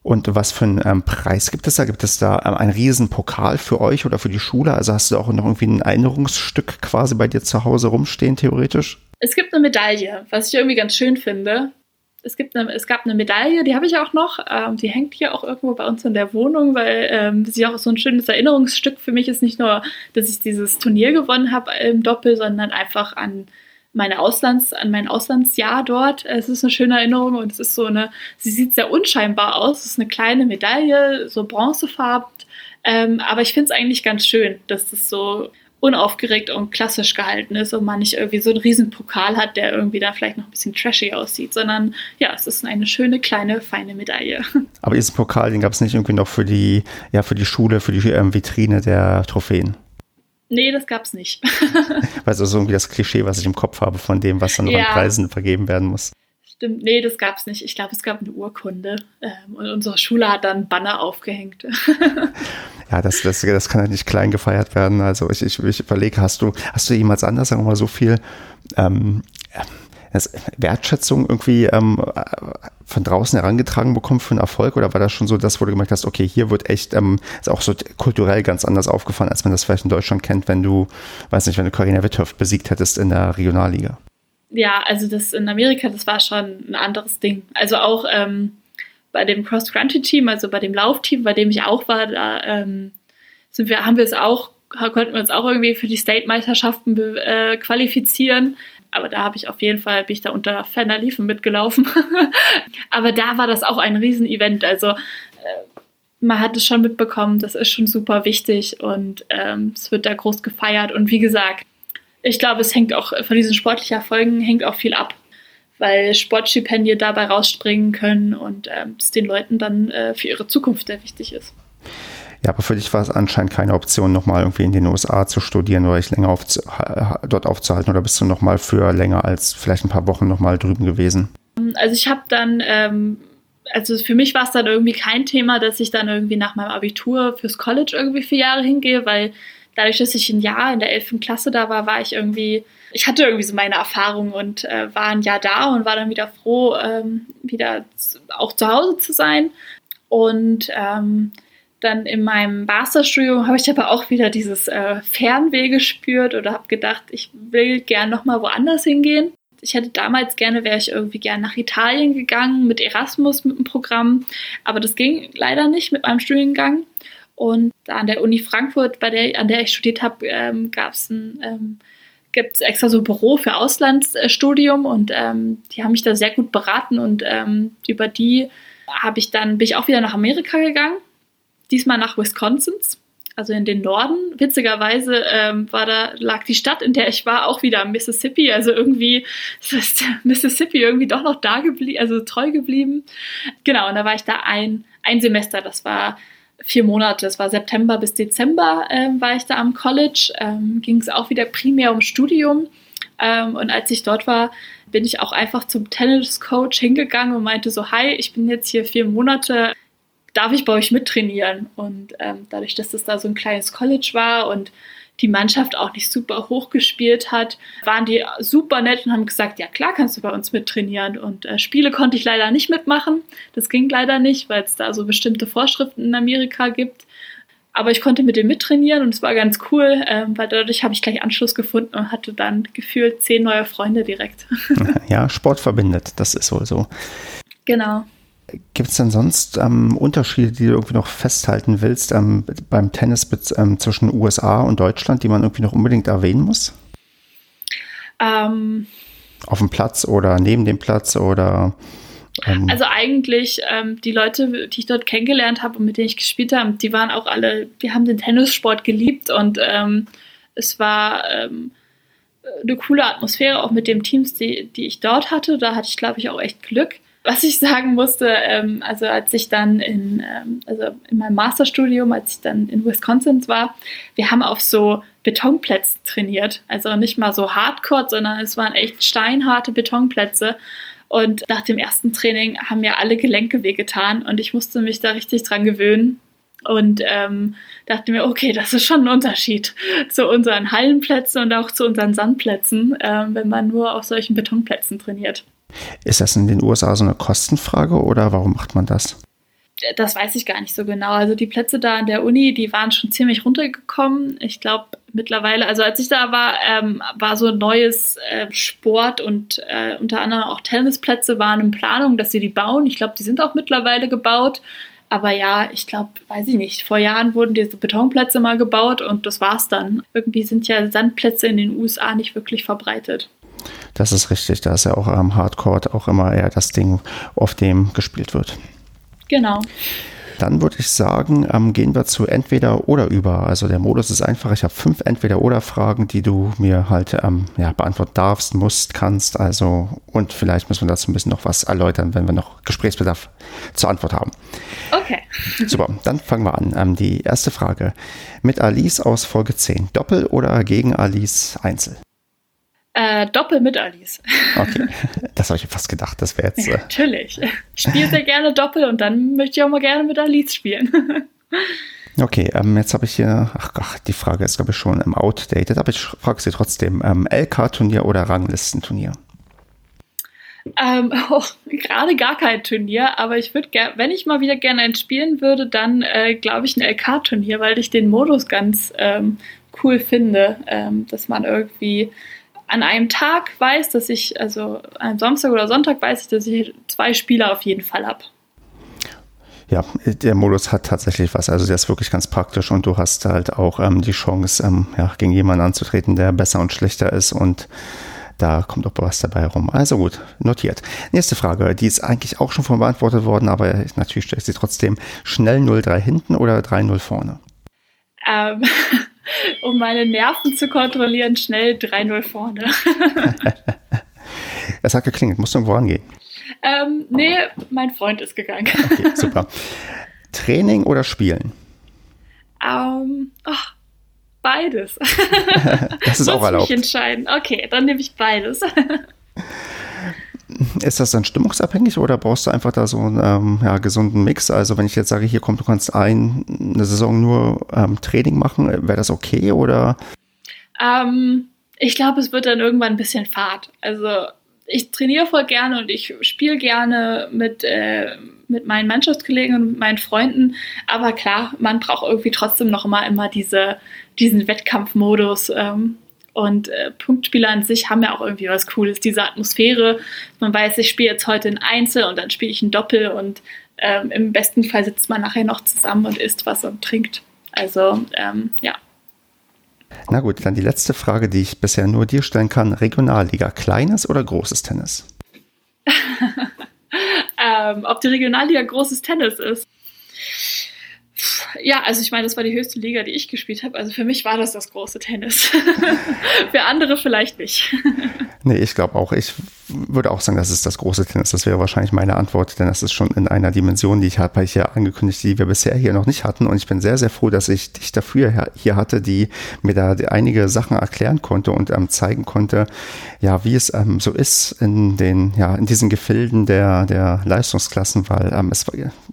Und was für einen ähm, Preis gibt es da? Gibt es da ähm, einen riesen Pokal für euch oder für die Schule? Also hast du auch noch irgendwie ein Erinnerungsstück quasi bei dir zu Hause rumstehen, theoretisch? Es gibt eine Medaille, was ich irgendwie ganz schön finde. Es, gibt eine, es gab eine Medaille, die habe ich auch noch. Ähm, die hängt hier auch irgendwo bei uns in der Wohnung, weil ähm, sie auch so ein schönes Erinnerungsstück für mich ist. Nicht nur, dass ich dieses Turnier gewonnen habe im Doppel, sondern einfach an meine Auslands, an mein Auslandsjahr dort. Es ist eine schöne Erinnerung und es ist so eine, sie sieht sehr unscheinbar aus. Es ist eine kleine Medaille, so bronzefarben Ähm, aber ich finde es eigentlich ganz schön, dass das so unaufgeregt und klassisch gehalten ist und man nicht irgendwie so einen riesen Pokal hat, der irgendwie da vielleicht noch ein bisschen trashy aussieht, sondern ja, es ist eine schöne, kleine, feine Medaille. Aber diesen Pokal, den gab es nicht irgendwie noch für die, ja, für die Schule, für die ähm, Vitrine der Trophäen? Nee, das gab's nicht. Weil das ist irgendwie das Klischee, was ich im Kopf habe von dem, was dann ja. an Preisen vergeben werden muss. Stimmt, nee, das gab's nicht. Ich glaube, es gab eine Urkunde ähm, und unsere Schule hat dann Banner aufgehängt. ja, das, das, das kann ja nicht klein gefeiert werden. Also ich, ich, ich überlege, hast du, hast du jemals anders, sagen wir mal, so viel ähm, Wertschätzung irgendwie ähm, von draußen herangetragen bekommen für einen Erfolg oder war das schon so das, wo du gemerkt hast, okay, hier wird echt ähm, ist auch so kulturell ganz anders aufgefallen, als man das vielleicht in Deutschland kennt, wenn du, weiß nicht, wenn du Carina Witthöft besiegt hättest in der Regionalliga? Ja, also das in Amerika, das war schon ein anderes Ding. Also auch ähm, bei dem Cross-Country-Team, also bei dem Laufteam, bei dem ich auch war, da ähm, sind wir, haben wir es auch, konnten wir uns auch irgendwie für die State-Meisterschaften äh, qualifizieren. Aber da habe ich auf jeden Fall, bin ich da unter Fender Liefen mitgelaufen. Aber da war das auch ein Riesenevent. Also äh, man hat es schon mitbekommen, das ist schon super wichtig und ähm, es wird da groß gefeiert. Und wie gesagt, ich glaube, es hängt auch von diesen sportlichen Erfolgen hängt auch viel ab, weil Sportstipendien dabei rausspringen können und ähm, es den Leuten dann äh, für ihre Zukunft sehr wichtig ist. Ja, aber für dich war es anscheinend keine Option, nochmal irgendwie in den USA zu studieren oder dich länger auf, dort aufzuhalten oder bist du nochmal für länger als vielleicht ein paar Wochen nochmal drüben gewesen? Also ich habe dann, ähm, also für mich war es dann irgendwie kein Thema, dass ich dann irgendwie nach meinem Abitur fürs College irgendwie vier Jahre hingehe, weil dadurch, dass ich ein Jahr in der 11. Klasse da war, war ich irgendwie, ich hatte irgendwie so meine Erfahrung und äh, war ein Jahr da und war dann wieder froh, ähm, wieder auch zu Hause zu sein. Und ähm, dann in meinem Masterstudium habe ich aber auch wieder dieses äh, Fernweh gespürt oder habe gedacht, ich will gern nochmal woanders hingehen. Ich hätte damals gerne, wäre ich irgendwie gern nach Italien gegangen mit Erasmus, mit dem Programm, aber das ging leider nicht mit meinem Studiengang. Und an der Uni Frankfurt, bei der, an der ich studiert habe, ähm, gab es ein ähm, gibt es extra so ein Büro für Auslandsstudium und ähm, die haben mich da sehr gut beraten und ähm, über die habe ich dann bin ich auch wieder nach Amerika gegangen diesmal nach Wisconsin, also in den Norden. Witzigerweise ähm, war da, lag die Stadt, in der ich war, auch wieder Mississippi. Also irgendwie ist Mississippi irgendwie doch noch da geblieben, also treu geblieben. Genau, und da war ich da ein, ein Semester. Das war vier Monate. Das war September bis Dezember ähm, war ich da am College. Ähm, Ging es auch wieder primär um Studium. Ähm, und als ich dort war, bin ich auch einfach zum Tennis-Coach hingegangen und meinte so, hi, ich bin jetzt hier vier Monate darf ich bei euch mittrainieren? Und ähm, dadurch, dass das da so ein kleines College war und die Mannschaft auch nicht super hoch gespielt hat, waren die super nett und haben gesagt, ja klar kannst du bei uns mittrainieren. Und äh, Spiele konnte ich leider nicht mitmachen. Das ging leider nicht, weil es da so bestimmte Vorschriften in Amerika gibt. Aber ich konnte mit dem mittrainieren und es war ganz cool, äh, weil dadurch habe ich gleich Anschluss gefunden und hatte dann gefühlt zehn neue Freunde direkt. ja, Sport verbindet, das ist wohl so. Genau. Gibt es denn sonst ähm, Unterschiede, die du irgendwie noch festhalten willst ähm, beim Tennis ähm, zwischen USA und Deutschland, die man irgendwie noch unbedingt erwähnen muss? Ähm. Auf dem Platz oder neben dem Platz oder? Ähm? Also eigentlich ähm, die Leute, die ich dort kennengelernt habe und mit denen ich gespielt habe, die waren auch alle, die haben den Tennissport geliebt und es war eine coole Atmosphäre auch mit den Teams, die, die ich dort hatte. Da hatte ich, glaube ich, auch echt Glück was ich sagen musste, ähm, also als ich dann in, ähm, also in meinem Masterstudium, als ich dann in Wisconsin war, wir haben auf so Betonplätzen trainiert. Also nicht mal so Hardcore, sondern es waren echt steinharte Betonplätze. Und nach dem ersten Training haben mir alle Gelenke wehgetan und ich musste mich da richtig dran gewöhnen. Und ähm, dachte mir, okay, das ist schon ein Unterschied zu unseren Hallenplätzen und auch zu unseren Sandplätzen, ähm, wenn man nur auf solchen Betonplätzen trainiert. Ist das in den USA so eine Kostenfrage oder warum macht man das? Das weiß ich gar nicht so genau. Also die Plätze da an der Uni, die waren schon ziemlich runtergekommen. Ich glaube mittlerweile, also als ich da war, ähm, war so ein neues äh, Sport und äh, unter anderem auch Tennisplätze waren in Planung, dass sie die bauen. Ich glaube, die sind auch mittlerweile gebaut. Aber ja, ich glaube, weiß ich nicht, vor Jahren wurden diese Betonplätze mal gebaut und das war's dann. Irgendwie sind ja Sandplätze in den USA nicht wirklich verbreitet. Das ist richtig. Da ist ja auch am Hardcore auch immer eher das Ding, auf dem gespielt wird. Genau. Dann würde ich sagen, ähm, gehen wir zu entweder oder über. Also der Modus ist einfach. Ich habe fünf entweder oder Fragen, die du mir halt ähm, ja, beantworten darfst, musst, kannst. Also und vielleicht müssen wir dazu ein bisschen noch was erläutern, wenn wir noch Gesprächsbedarf zur Antwort haben. Okay. Super, dann fangen wir an. Ähm, die erste Frage. Mit Alice aus Folge 10. Doppel oder gegen Alice Einzel? Äh, Doppel mit Alice. Okay, das habe ich fast gedacht. Das wäre jetzt. Äh Natürlich. Ich spiele sehr gerne Doppel und dann möchte ich auch mal gerne mit Alice spielen. okay, ähm, jetzt habe ich hier. Ach, ach, die Frage ist, glaube ich, schon im Outdated, aber ich frage sie trotzdem: ähm, LK-Turnier oder Ranglistenturnier? Ähm, oh, gerade gar kein Turnier, aber ich würde gerne, wenn ich mal wieder gerne eins spielen würde, dann äh, glaube ich ein LK-Turnier, weil ich den Modus ganz ähm, cool finde, ähm, dass man irgendwie an einem Tag weiß, dass ich, also am Samstag oder Sonntag weiß ich, dass ich zwei Spieler auf jeden Fall habe. Ja, der Modus hat tatsächlich was. Also der ist wirklich ganz praktisch und du hast halt auch ähm, die Chance, ähm, ja, gegen jemanden anzutreten, der besser und schlechter ist und da kommt auch was dabei rum. Also gut, notiert. Nächste Frage, die ist eigentlich auch schon von beantwortet worden, aber natürlich stelle ich sie trotzdem. Schnell 0-3 hinten oder 3-0 vorne? Ähm, um meine Nerven zu kontrollieren, schnell 3-0 vorne. es hat geklingelt, musst du irgendwo angehen? Ähm, nee, mein Freund ist gegangen. Okay, super. Training oder Spielen? Ähm, oh, beides. das ist auch erlaubt. Ich entscheiden. Okay, dann nehme ich beides. Ist das dann stimmungsabhängig oder brauchst du einfach da so einen ähm, ja, gesunden Mix? Also wenn ich jetzt sage, hier kommt, du kannst ein, eine Saison nur ähm, Training machen, wäre das okay oder? Ähm, ich glaube, es wird dann irgendwann ein bisschen fad. Also ich trainiere voll gerne und ich spiele gerne mit, äh, mit meinen Mannschaftskollegen und meinen Freunden. Aber klar, man braucht irgendwie trotzdem noch mal immer diese, diesen Wettkampfmodus. Ähm, und äh, Punktspieler an sich haben ja auch irgendwie was Cooles, diese Atmosphäre. Man weiß, ich spiele jetzt heute ein Einzel und dann spiele ich ein Doppel und ähm, im besten Fall sitzt man nachher noch zusammen und isst was und trinkt. Also ähm, ja. Na gut, dann die letzte Frage, die ich bisher nur dir stellen kann. Regionalliga, kleines oder großes Tennis? ähm, ob die Regionalliga großes Tennis ist. Ja, also ich meine, das war die höchste Liga, die ich gespielt habe. Also für mich war das das große Tennis. für andere vielleicht nicht. nee, ich glaube auch. Ich würde auch sagen, das ist das große Tennis. Das wäre wahrscheinlich meine Antwort, denn das ist schon in einer Dimension, die ich habe ich ja angekündigt, die wir bisher hier noch nicht hatten. Und ich bin sehr, sehr froh, dass ich dich dafür hier hatte, die mir da einige Sachen erklären konnte und ähm, zeigen konnte, ja, wie es ähm, so ist in den, ja, in diesen Gefilden der, der Leistungsklassen, weil ähm, es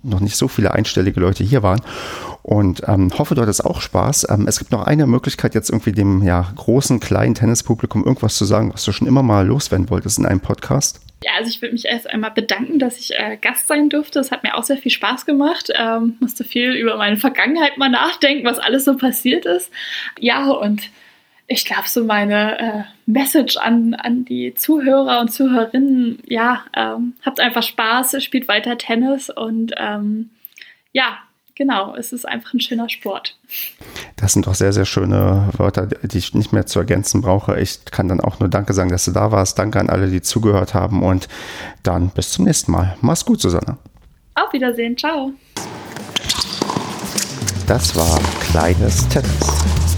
noch nicht so viele einstellige Leute hier waren. Und ähm, hoffe, du hattest auch Spaß. Ähm, es gibt noch eine Möglichkeit, jetzt irgendwie dem ja, großen, kleinen Tennispublikum irgendwas zu sagen, was du schon immer mal loswerden wolltest in einem Podcast. Ja, also ich würde mich erst einmal bedanken, dass ich äh, Gast sein durfte. Es hat mir auch sehr viel Spaß gemacht. Ähm, musste viel über meine Vergangenheit mal nachdenken, was alles so passiert ist. Ja, und ich glaube, so meine äh, Message an, an die Zuhörer und Zuhörerinnen, ja, ähm, habt einfach Spaß, spielt weiter Tennis und ähm, ja, genau, es ist einfach ein schöner Sport. Das sind doch sehr, sehr schöne Wörter, die ich nicht mehr zu ergänzen brauche. Ich kann dann auch nur Danke sagen, dass du da warst. Danke an alle, die zugehört haben und dann bis zum nächsten Mal. Mach's gut, Susanne. Auf Wiedersehen, ciao. Das war Kleines Tennis.